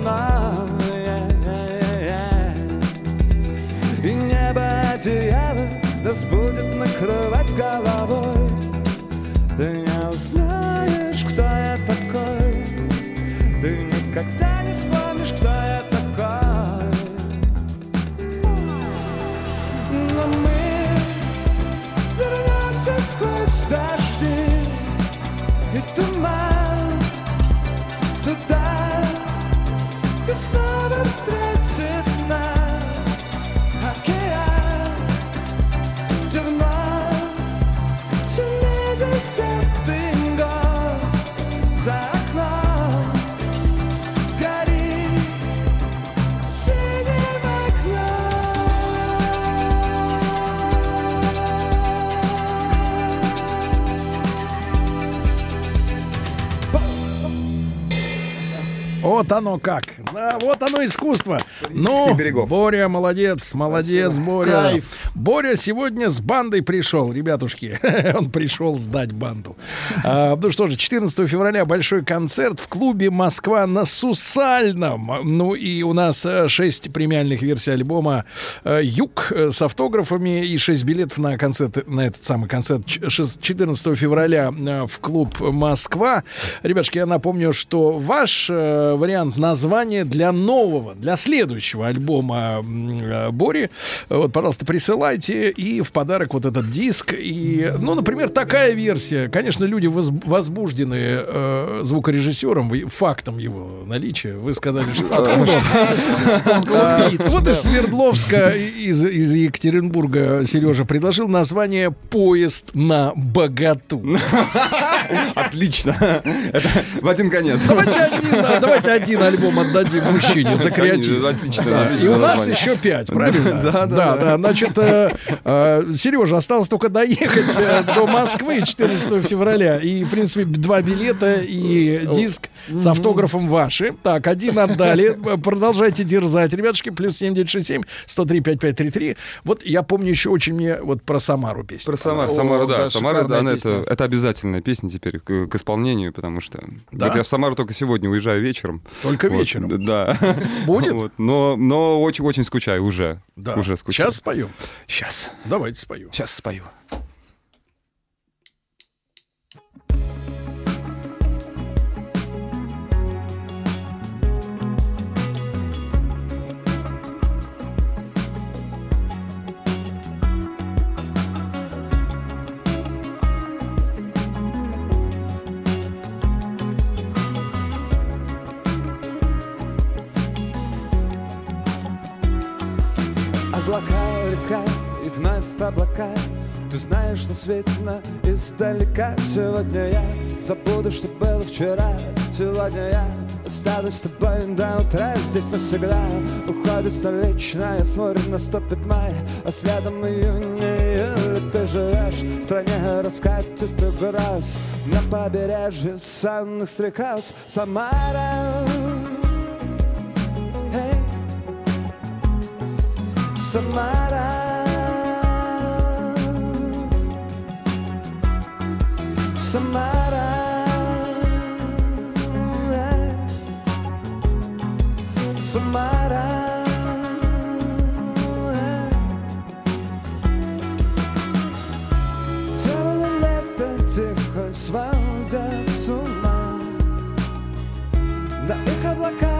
Speaker 1: оно как. Да, вот оно искусство. Ну,
Speaker 9: берегов.
Speaker 1: Боря, молодец, молодец, Боря.
Speaker 2: Кайф.
Speaker 1: Боря сегодня с бандой пришел, ребятушки. Он пришел сдать банду. А, ну что же, 14 февраля большой концерт в клубе Москва на Сусальном. Ну и у нас э, 6 премиальных версий альбома э, Юг э, с автографами и 6 билетов на концерт, на этот самый концерт ч- шест- 14 февраля э, в клуб Москва. Ребятушки, я напомню, что ваш э, вариант названия для нового, для следующего альбома э, Бори, э, вот, пожалуйста, присылайте и в подарок вот этот диск. И, ну, например, такая версия. Конечно, люди воз- возбуждены э, звукорежиссером, фактом его наличия. Вы сказали, что откуда? А, Вот из Свердловска, из, из Екатеринбурга Сережа предложил название «Поезд на богату».
Speaker 9: Отлично. Это в один конец.
Speaker 1: Давайте один, да, давайте один альбом отдадим мужчине за креатив.
Speaker 9: Отлично,
Speaker 1: Да,
Speaker 9: отлично
Speaker 1: И у нас
Speaker 9: название.
Speaker 1: еще пять, правильно?
Speaker 9: Да, да,
Speaker 1: да.
Speaker 9: да.
Speaker 1: Значит, Сережа, осталось только доехать э, до Москвы 14 февраля. И, в принципе, два билета и диск с автографом ваши. Так, один отдали. Продолжайте дерзать, ребятушки. Плюс 7967 103 5533. Вот я помню еще очень мне вот про Самару песню.
Speaker 9: Про Самару,
Speaker 2: О,
Speaker 9: Самара, да.
Speaker 2: да,
Speaker 9: Самара,
Speaker 2: песня.
Speaker 9: это, это обязательная песня теперь к, к исполнению, потому что
Speaker 1: Да?
Speaker 9: вот я в Самару только сегодня уезжаю вечером.
Speaker 1: Только
Speaker 9: Вот,
Speaker 1: вечером.
Speaker 9: Да.
Speaker 1: Будет?
Speaker 9: Вот, но, но очень, очень скучаю уже.
Speaker 1: Да.
Speaker 9: Уже скучаю.
Speaker 1: Сейчас споем.
Speaker 9: Сейчас.
Speaker 1: Давайте споем.
Speaker 9: Сейчас спою.
Speaker 10: Ты знаешь, что светно издалека. Сегодня я забуду, что было вчера. Сегодня я останусь с тобой до утра. Здесь навсегда уходит столичная Смотрит, наступит май, а следом июнь. Июль Ты живешь в стране раскатистых гроз. На побережье санных стрекоз. Самара. Эй, Самара Самара Эй, Самара Эй. Целое лето тихо сводят с ума Да их облака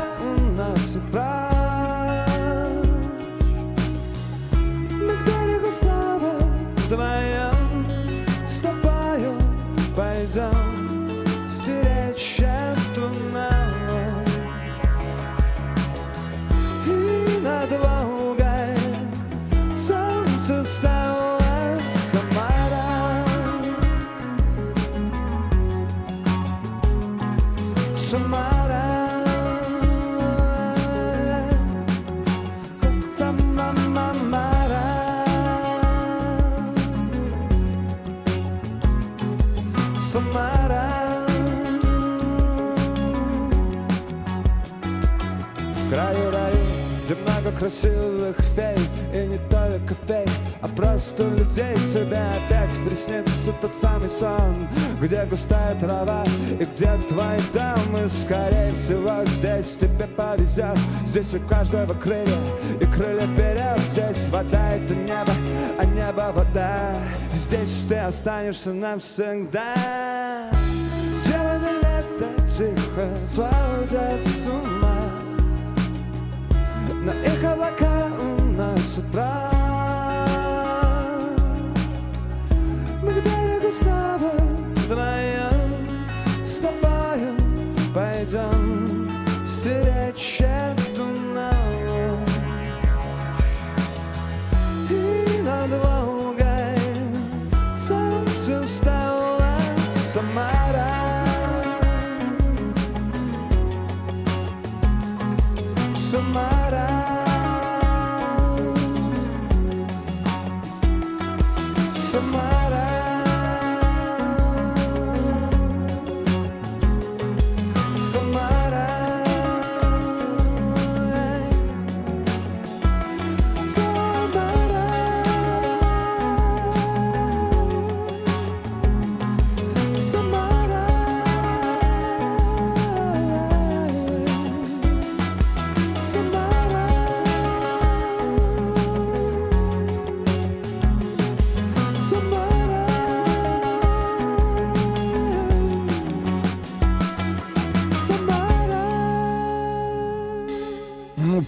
Speaker 10: красивых фей И не только фей, а просто людей. Тебе опять приснится тот самый сон Где густая трава и где твой дом И скорее всего здесь тебе повезет. Здесь у каждого крылья и крылья вперед. Здесь вода это небо, а небо вода. Здесь ты останешься навсегда. Сегодня лето тихо сводят с ума. Но их облака уносят прочь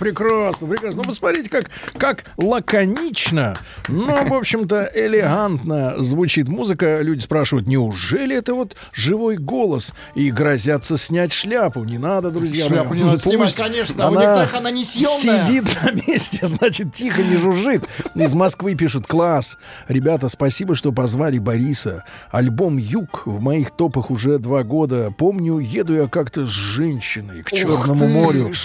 Speaker 1: прекрасно, прекрасно. Ну, посмотрите, как, как лаконично, но, в общем-то, элегантно звучит музыка. Люди спрашивают, неужели это вот живой голос? И грозятся снять шляпу. Не надо, друзья
Speaker 2: Шляпу
Speaker 1: мои.
Speaker 2: не надо
Speaker 1: Пусть
Speaker 2: снимать, конечно. У
Speaker 1: она
Speaker 2: некоторых она несъемная.
Speaker 1: Сидит на месте, значит, тихо не жужжит. Из Москвы пишут, класс. Ребята, спасибо, что позвали Бориса. Альбом «Юг» в моих топах уже два года. Помню, еду я как-то с женщиной к Черному морю.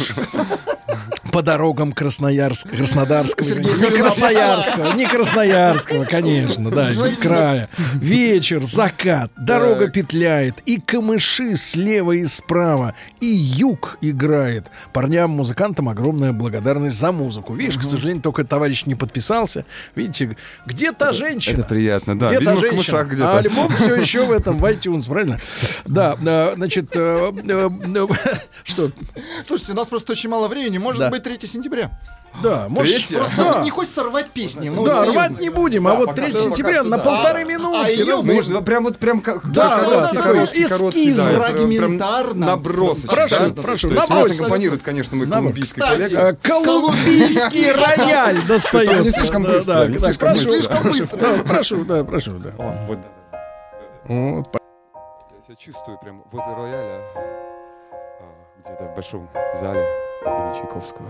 Speaker 1: По дорогам Красноярска, Краснодарского, не Красноярского, не Красноярского, конечно, да, края. Вечер, закат, дорога петляет, и камыши слева и справа, и юг играет. Парням, музыкантам огромная благодарность за музыку. Видишь, к сожалению, только товарищ не подписался. Видите, где та женщина?
Speaker 9: Это приятно, да.
Speaker 1: Где
Speaker 9: Видимо,
Speaker 1: та женщина? А альбом все еще в этом, в iTunes, правильно? Да, э, значит, э, э, что?
Speaker 2: Слушайте, у нас просто очень мало времени. Может
Speaker 1: Да.
Speaker 2: Быть, 3 сентября.
Speaker 1: Да, может?
Speaker 2: Просто
Speaker 1: да.
Speaker 2: не хочется рвать песни. Ну,
Speaker 1: да,
Speaker 2: вот серьезно.
Speaker 1: рвать не будем, а
Speaker 9: Да,
Speaker 1: вот
Speaker 9: пока
Speaker 1: 3
Speaker 9: что-
Speaker 1: сентября на
Speaker 9: да.
Speaker 1: полторы
Speaker 2: А
Speaker 1: минутки.
Speaker 2: ее
Speaker 1: ну,
Speaker 2: мы-
Speaker 9: Можно прям вот прям как
Speaker 2: Да,
Speaker 9: короткий,
Speaker 2: да, да,
Speaker 9: короткий,
Speaker 2: да, эскиз
Speaker 9: да,
Speaker 2: фрагментарно.
Speaker 9: Набросочек.
Speaker 1: Прошу,
Speaker 9: да?
Speaker 1: прошу,
Speaker 9: нас аккомпанирует, конечно, мой колумбийский
Speaker 2: Кстати,
Speaker 9: коллега.
Speaker 1: Э, Колумбийский рояль.
Speaker 9: Только не слишком
Speaker 1: Да,
Speaker 9: быстро,
Speaker 1: да,
Speaker 9: не
Speaker 1: да,
Speaker 9: слишком
Speaker 1: прошу,
Speaker 9: быстро.
Speaker 1: прошу, да, Прошу, да, да.
Speaker 9: Вот, да, да, да.
Speaker 1: Вот, по-
Speaker 9: Я себя чувствую прям возле рояля, а, где-то в большом зале имени Чайковского.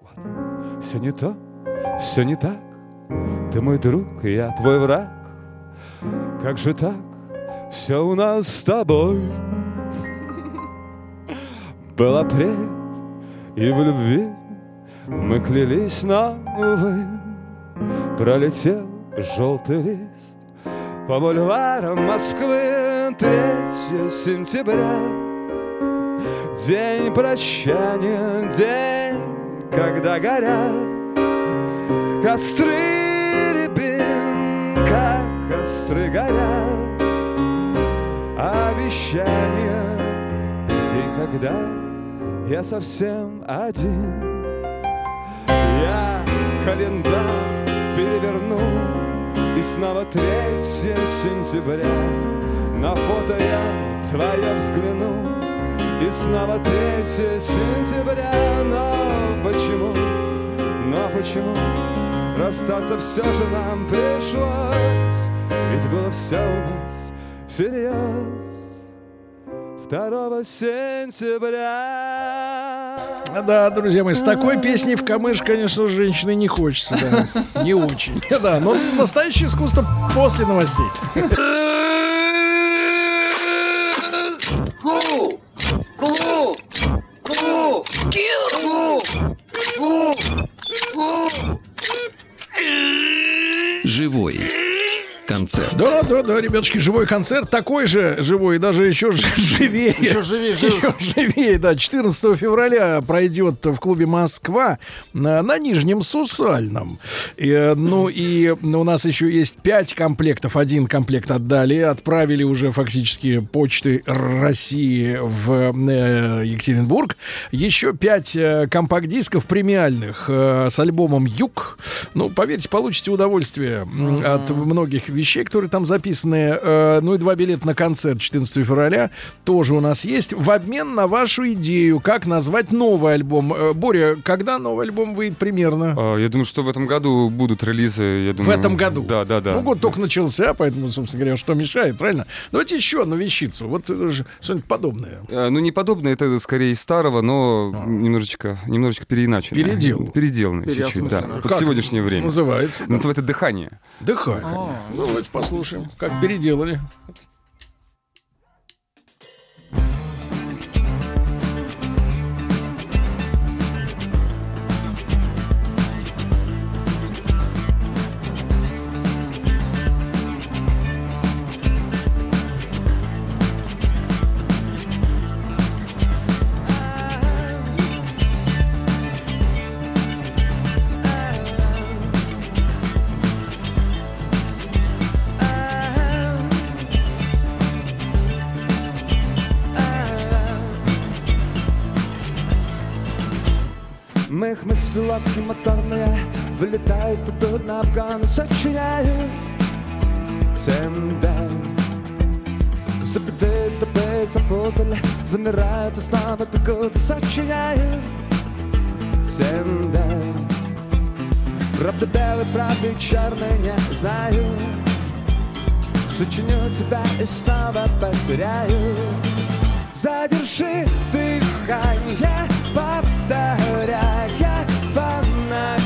Speaker 9: Вот. Все не то,
Speaker 10: все не так. Ты мой друг, и я твой враг. Как же так? Все у нас с тобой. Был апрель, и в любви мы клялись новой. Пролетел желтый лист по бульварам Москвы 3 сентября. День прощания, день, когда горят костры рябин, как костры горят. Обещания, день, когда я совсем один. Я календарь переверну И снова 3 сентября На фото я твое взгляну И снова 3 сентября Но почему, но почему Расстаться все же нам пришлось Ведь было все у нас всерьез 2 сентября
Speaker 1: Да, друзья мои, с такой песней в камыш, конечно, женщины не хочется, да. Не очень. Да, но настоящее искусство после новостей.
Speaker 8: Ку! Ку! Ку! Ку! Ку!
Speaker 3: Живой концерт.
Speaker 1: Да, да, да, ребятушки, живой концерт такой же живой, даже еще живее.
Speaker 2: Еще живее, живее.
Speaker 1: Еще живее, да. 14 февраля пройдет в клубе Москва на, на Нижнем Сусальном. И, э, ну и у нас еще есть пять комплектов. Один комплект отдали, отправили уже фактически почты России в э, Екатеринбург. Еще пять э, компакт-дисков премиальных э, с альбомом «Юг». Ну, поверьте, получите удовольствие м, от многих вещей, которые там записаны. Э, ну и два билета на концерт 14 февраля тоже у нас есть. В обмен на вашу идею, как назвать новый альбом. Э, Боря, когда новый альбом выйдет примерно?
Speaker 9: А, Я думаю, что в этом году будут релизы. Я
Speaker 1: В
Speaker 9: думаю,
Speaker 1: этом году.
Speaker 9: Да, да, да.
Speaker 1: Ну, год только начался, поэтому, собственно говоря, что мешает, правильно? Давайте еще одну вещицу. Вот э, что-нибудь подобное.
Speaker 9: А, Ну, не подобное, это скорее из старого, но немножечко, немножечко переиначено.
Speaker 1: Передел.
Speaker 9: Переделано чуть-чуть, да. Под
Speaker 1: Как
Speaker 9: сегодняшнее время.
Speaker 1: Называется. да.
Speaker 9: Называется «Дыхание».
Speaker 1: Дыхание. Ну, давайте послушаем, как переделали.
Speaker 10: Лодки моторные Вылетают тут на обгон Сочиняют себя Запятые тупые запутали Замирают и снова бегут. И сочиняют себя Правда белый, правда черный, не знаю. Сочиню тебя и снова потеряю. Задержи дыхание, повторяя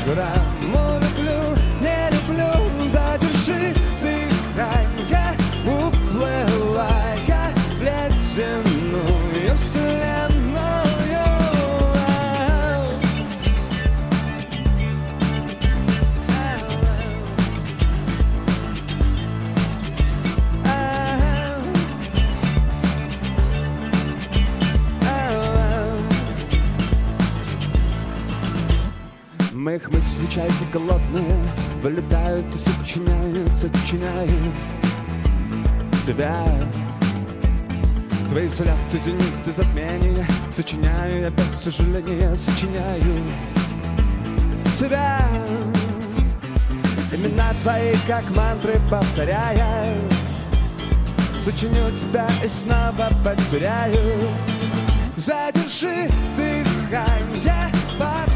Speaker 10: фонограмму Люблю, не люблю, задержи дыхание Уплывая в ледяную Моих мыслей чайки голодные Вылетают и сочиняют, сочиняют Себя Твои взгляды, зениты, затмения Сочиняю я без сожаления Сочиняю Тебя. Имена твои, как мантры, повторяя Сочиню тебя и снова потеряю. Задержи дыхание, повторяя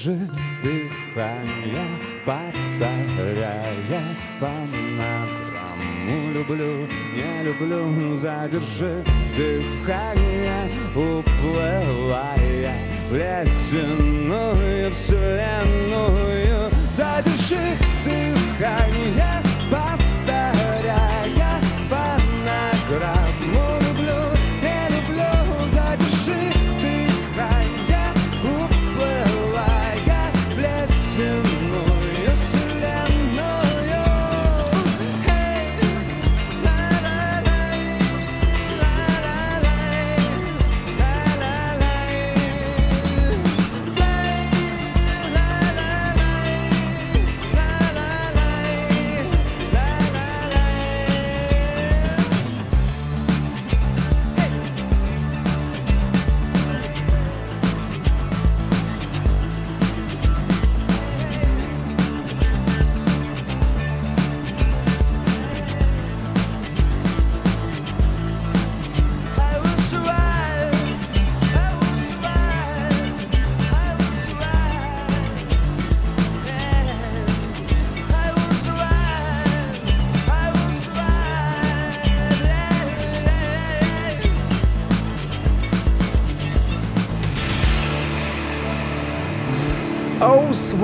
Speaker 10: задержи дыхание, повторяя фонограмму. Люблю, не люблю, задержи дыхание, уплывая в ледяную вселенную. Задержи дыхание,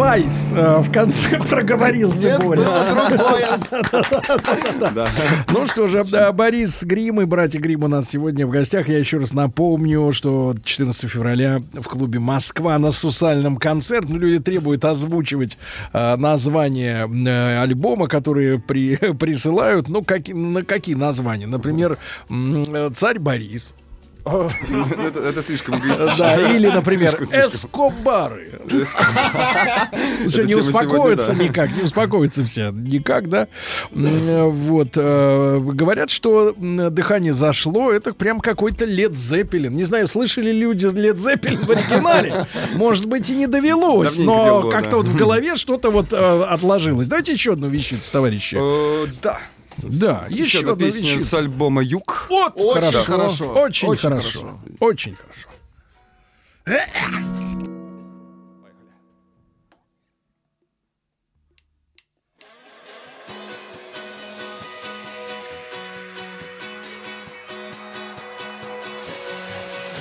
Speaker 1: Аусвайс э, в конце проговорился
Speaker 2: Нет,
Speaker 1: Боря.
Speaker 2: было другое.
Speaker 1: Да-да-да. Ну что же, да, Борис Грим и братья Грим у нас сегодня в гостях. Я еще раз напомню, что 14 февраля в клубе Москва на Сусальном концерт. Ну, люди требуют озвучивать э, название э, альбома, которые при, присылают. Ну, какие, на какие названия? Например, э, «Царь Борис».
Speaker 9: Ну, Это слишком.
Speaker 1: Да, или, например. «Эскобары». Все не успокоятся
Speaker 9: да.
Speaker 1: никак, не успокоятся все никак, да. Вот. э, Говорят, что дыхание зашло, это прям какой-то Лед Зеппелин. Не знаю, слышали люди Лед Зеппелин в оригинале? Может быть, и не довелось, но как-то вот в голове что-то вот э, отложилось. Давайте еще одну вещицу, товарищи.
Speaker 9: Да.
Speaker 1: Да,
Speaker 9: Еще
Speaker 1: еще
Speaker 9: одна песня
Speaker 1: вещицу.
Speaker 9: с альбома «Юг».
Speaker 1: Вот,
Speaker 2: Очень
Speaker 1: хорошо,
Speaker 2: хорошо,
Speaker 1: Очень,
Speaker 2: очень
Speaker 1: хорошо.
Speaker 2: хорошо.
Speaker 1: Очень хорошо.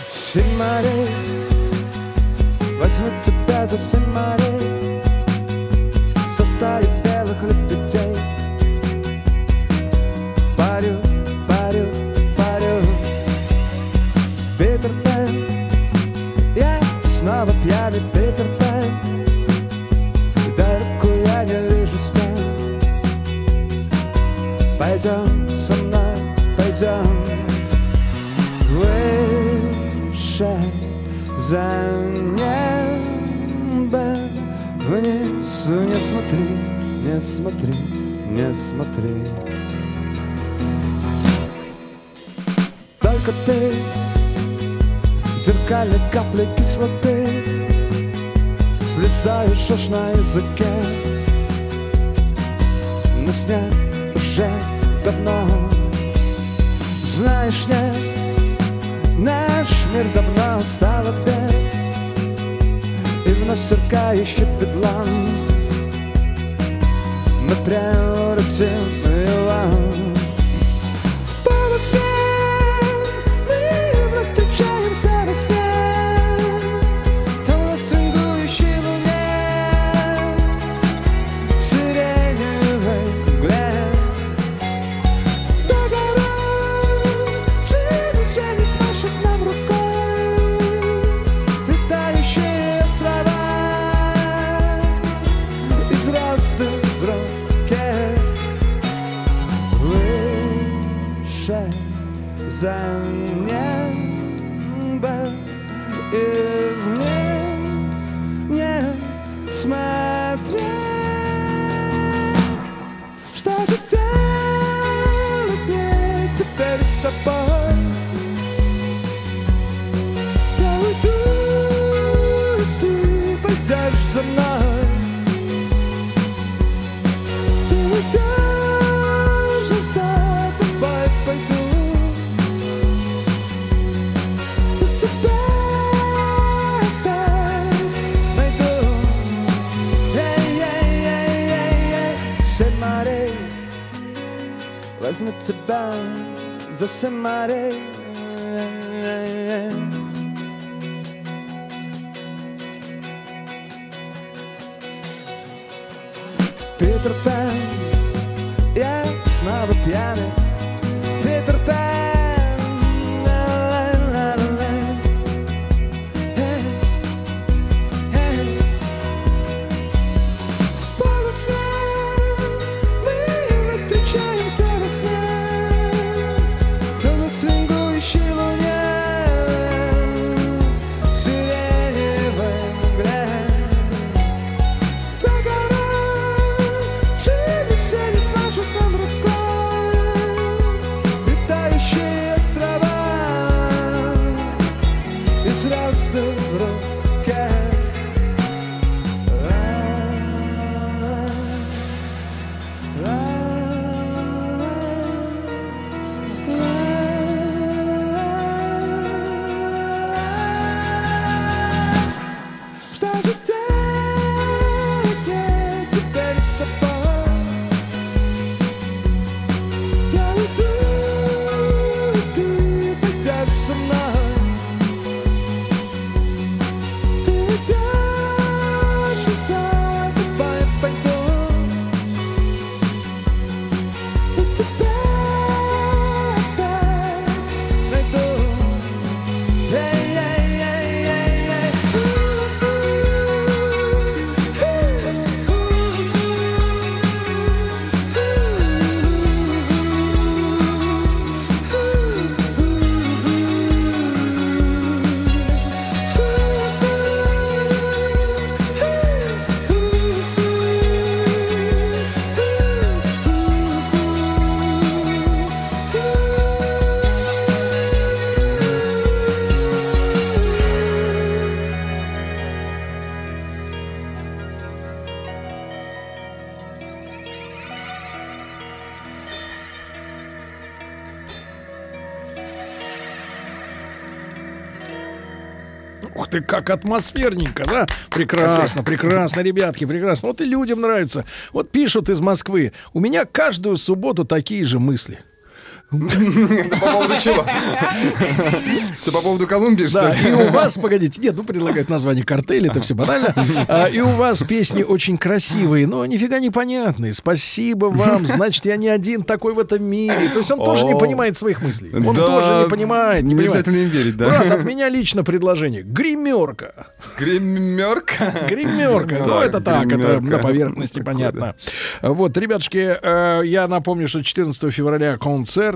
Speaker 10: Семь морей Возьму тебя за семь морей за небо. Вниз не смотри, не смотри, не смотри. Только ты Зеркальной капли кислоты Слезаешь аж на языке. Но снег уже давно. Знаешь, нет мир давно устал от бед И вновь сверкающий бедлам Мы превратим его за ты,
Speaker 1: как атмосферненько, да? Прекрасно, прекрасно, ребятки, прекрасно. Вот и людям нравится. Вот пишут из Москвы. У меня каждую субботу такие же мысли.
Speaker 9: По поводу чего? Все по поводу Колумбии, что ли?
Speaker 1: и у вас, погодите, нет, ну предлагают название картель, это все банально. А, и у вас песни очень красивые, но нифига непонятные. Спасибо вам, значит, я не один такой в этом мире. То есть он тоже не понимает своих мыслей. Он тоже не понимает.
Speaker 9: Не обязательно им верить, да.
Speaker 1: Брат, от меня лично предложение. Гримерка.
Speaker 9: Гримерка?
Speaker 1: Гримерка. Ну, это так, это на поверхности понятно. Вот, ребятушки, э, я напомню, что 14 февраля концерт.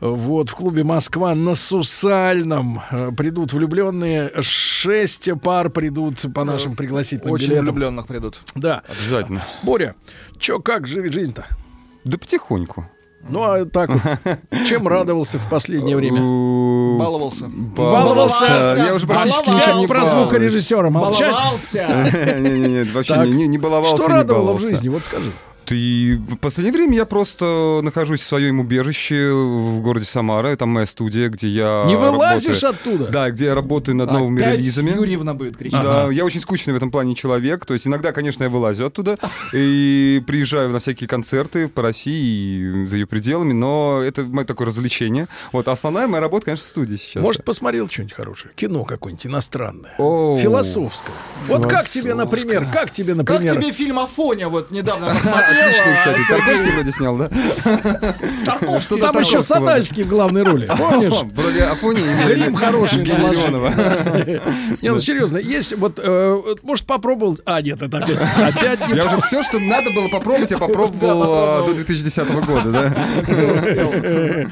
Speaker 1: Вот, в клубе «Москва» на Сусальном э, придут влюбленные. Шесть пар придут по нашим пригласительным
Speaker 2: Очень
Speaker 1: билетам.
Speaker 2: влюбленных придут.
Speaker 1: Да.
Speaker 9: Обязательно.
Speaker 1: Боря, чё, как жи- жизнь-то?
Speaker 9: Да потихоньку.
Speaker 1: Ну, а так чем радовался в последнее время?
Speaker 2: Баловался.
Speaker 1: Баловался.
Speaker 9: Я уже практически ничем не
Speaker 1: Про звукорежиссера молчать.
Speaker 2: Баловался.
Speaker 9: Не-не-не, вообще не- не не баловался,
Speaker 1: Что радовало в жизни? Вот скажи.
Speaker 9: Ты в последнее время я просто нахожусь в своем убежище в городе Самара. Там моя студия, где я
Speaker 1: Не вылазишь
Speaker 9: работаю.
Speaker 1: оттуда?
Speaker 9: Да, где я работаю над новыми
Speaker 2: Опять
Speaker 9: релизами.
Speaker 2: Юрьевна будет кричать.
Speaker 9: Да, я очень скучный в этом плане человек. То есть иногда, конечно, я вылазю оттуда и приезжаю на всякие концерты по России и за ее пределами, но это мое такое развлечение. Вот, а основная моя работа, конечно, в студии сейчас.
Speaker 1: Может, посмотрел что-нибудь хорошее? Кино какое-нибудь иностранное. Философское. Вот как тебе, например, как тебе,
Speaker 2: Как
Speaker 1: например...
Speaker 2: тебе фильм Афоня вот недавно посмотрел?
Speaker 9: Отличный,
Speaker 2: а,
Speaker 9: кстати.
Speaker 2: Сергей
Speaker 9: Тарковский вроде снял, да?
Speaker 2: Тарковский
Speaker 1: Там еще Садальский в главной роли, помнишь?
Speaker 9: Вроде Афони
Speaker 1: Грим хороший.
Speaker 9: Леонова.
Speaker 1: Не, ну серьезно, есть вот, э, вот, может, попробовал... А, нет, это опять,
Speaker 9: Я уже все, что надо было попробовать, я попробовал э, до 2010 года, да?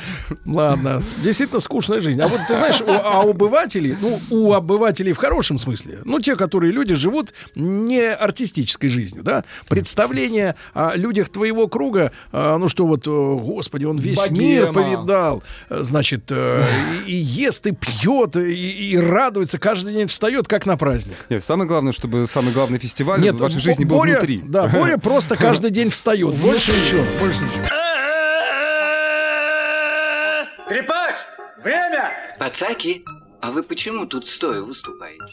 Speaker 1: Ладно, действительно скучная жизнь. А вот ты знаешь, а у обывателей, ну, у обывателей в хорошем смысле, ну, те, которые люди живут не артистической жизнью, да, представление о людях твоего круга, а, ну, что вот, господи, он весь мир
Speaker 2: Богема.
Speaker 1: повидал, э, значит, э, и, и ест, и пьет, и, и радуется, каждый день встает, как на праздник.
Speaker 9: Нет, самое главное, чтобы самый главный фестиваль в вашей жизни был
Speaker 1: Боря-
Speaker 9: внутри.
Speaker 1: Да, Боря просто каждый день встает. Больше ничего, больше ничего.
Speaker 8: Скрипач! Время! Пацаки, а вы почему тут стоя выступаете?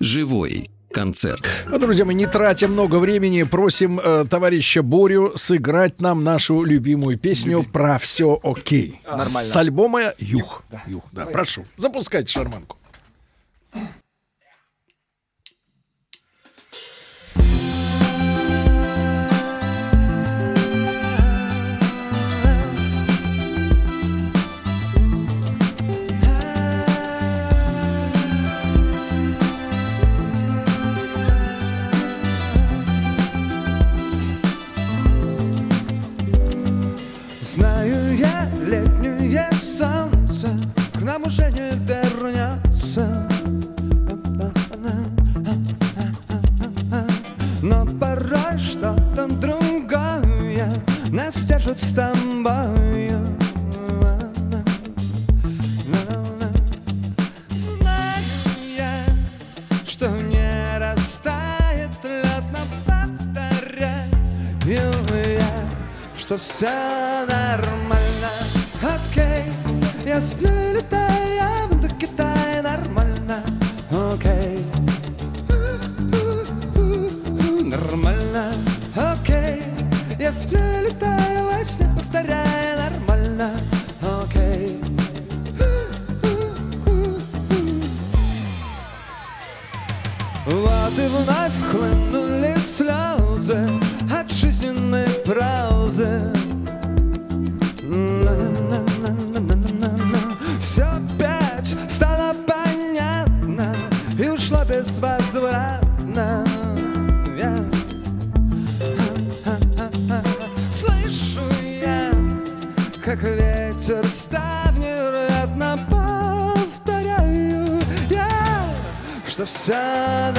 Speaker 3: Живой. Концерт.
Speaker 1: Ну, друзья мои, не тратя много времени, просим э, товарища Борю сыграть нам нашу любимую песню про все окей.
Speaker 2: Нормально.
Speaker 1: С альбома Юг. Юг, да. Прошу, запускайте шарманку.
Speaker 10: Держит с тобою я, что не растает лед, но повторяю я, что все нормально, окей. Я сплю, летаю до Китая, нормально, окей. Нормально, окей. Я сплю, и вновь хлынули слезы от жизненной прозы. Все опять стало понятно и ушло безвозвратно. Я- Слышу я, как ветер ставни рядно повторяю я, что все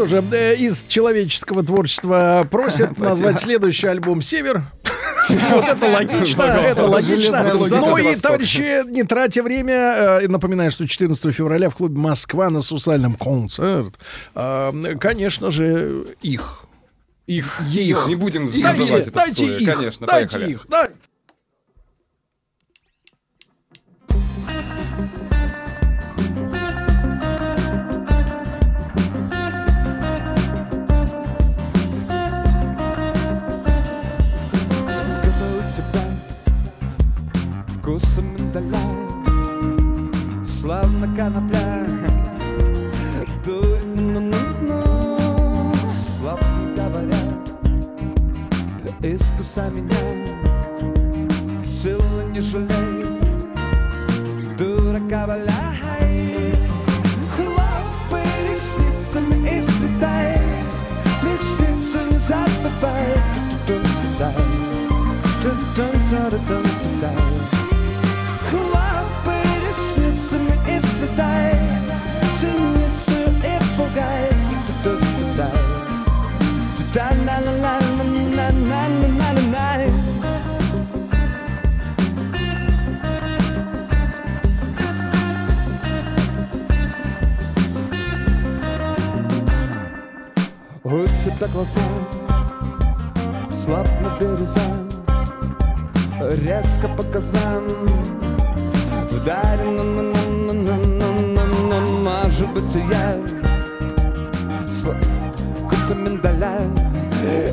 Speaker 1: что же, э, из человеческого творчества просят назвать следующий альбом «Север». Вот это логично, это логично. Ну и, товарищи, не тратя время, э, напоминаю, что 14 февраля в клубе «Москва» на Сусальном концерт. А, Конечно же, их.
Speaker 9: Их, их. Не будем
Speaker 1: Дайте,
Speaker 9: называть это
Speaker 1: дайте их,
Speaker 9: Конечно,
Speaker 1: дайте
Speaker 9: поехали.
Speaker 1: их.
Speaker 10: Словно конопля Дурь, ну-ну-ну Словно говоря Искуса меня Силы не жалей Дурака валяй глаза Словно береза Резко показан. Вдали на на на на на на на Может быть я С вкусом миндаля.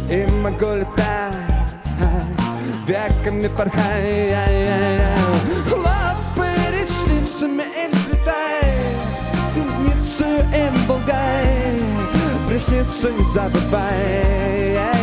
Speaker 10: И могу летать Веками порхай sings I could bank.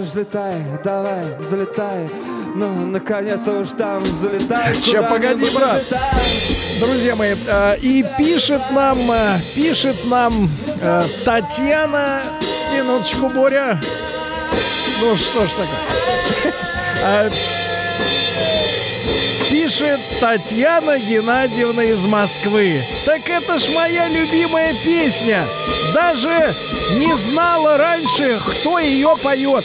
Speaker 10: Давай взлетай, давай взлетай Ну, наконец уж там взлетай
Speaker 1: Ща, погоди, брат.
Speaker 10: взлетай.
Speaker 1: Друзья мои, э, и пишет нам, э, пишет нам э, Татьяна, минуточку, Боря. Ну что ж такое? Э, Пишет Татьяна Геннадьевна из Москвы. Так это ж моя любимая песня. Даже не знала раньше, кто ее поет.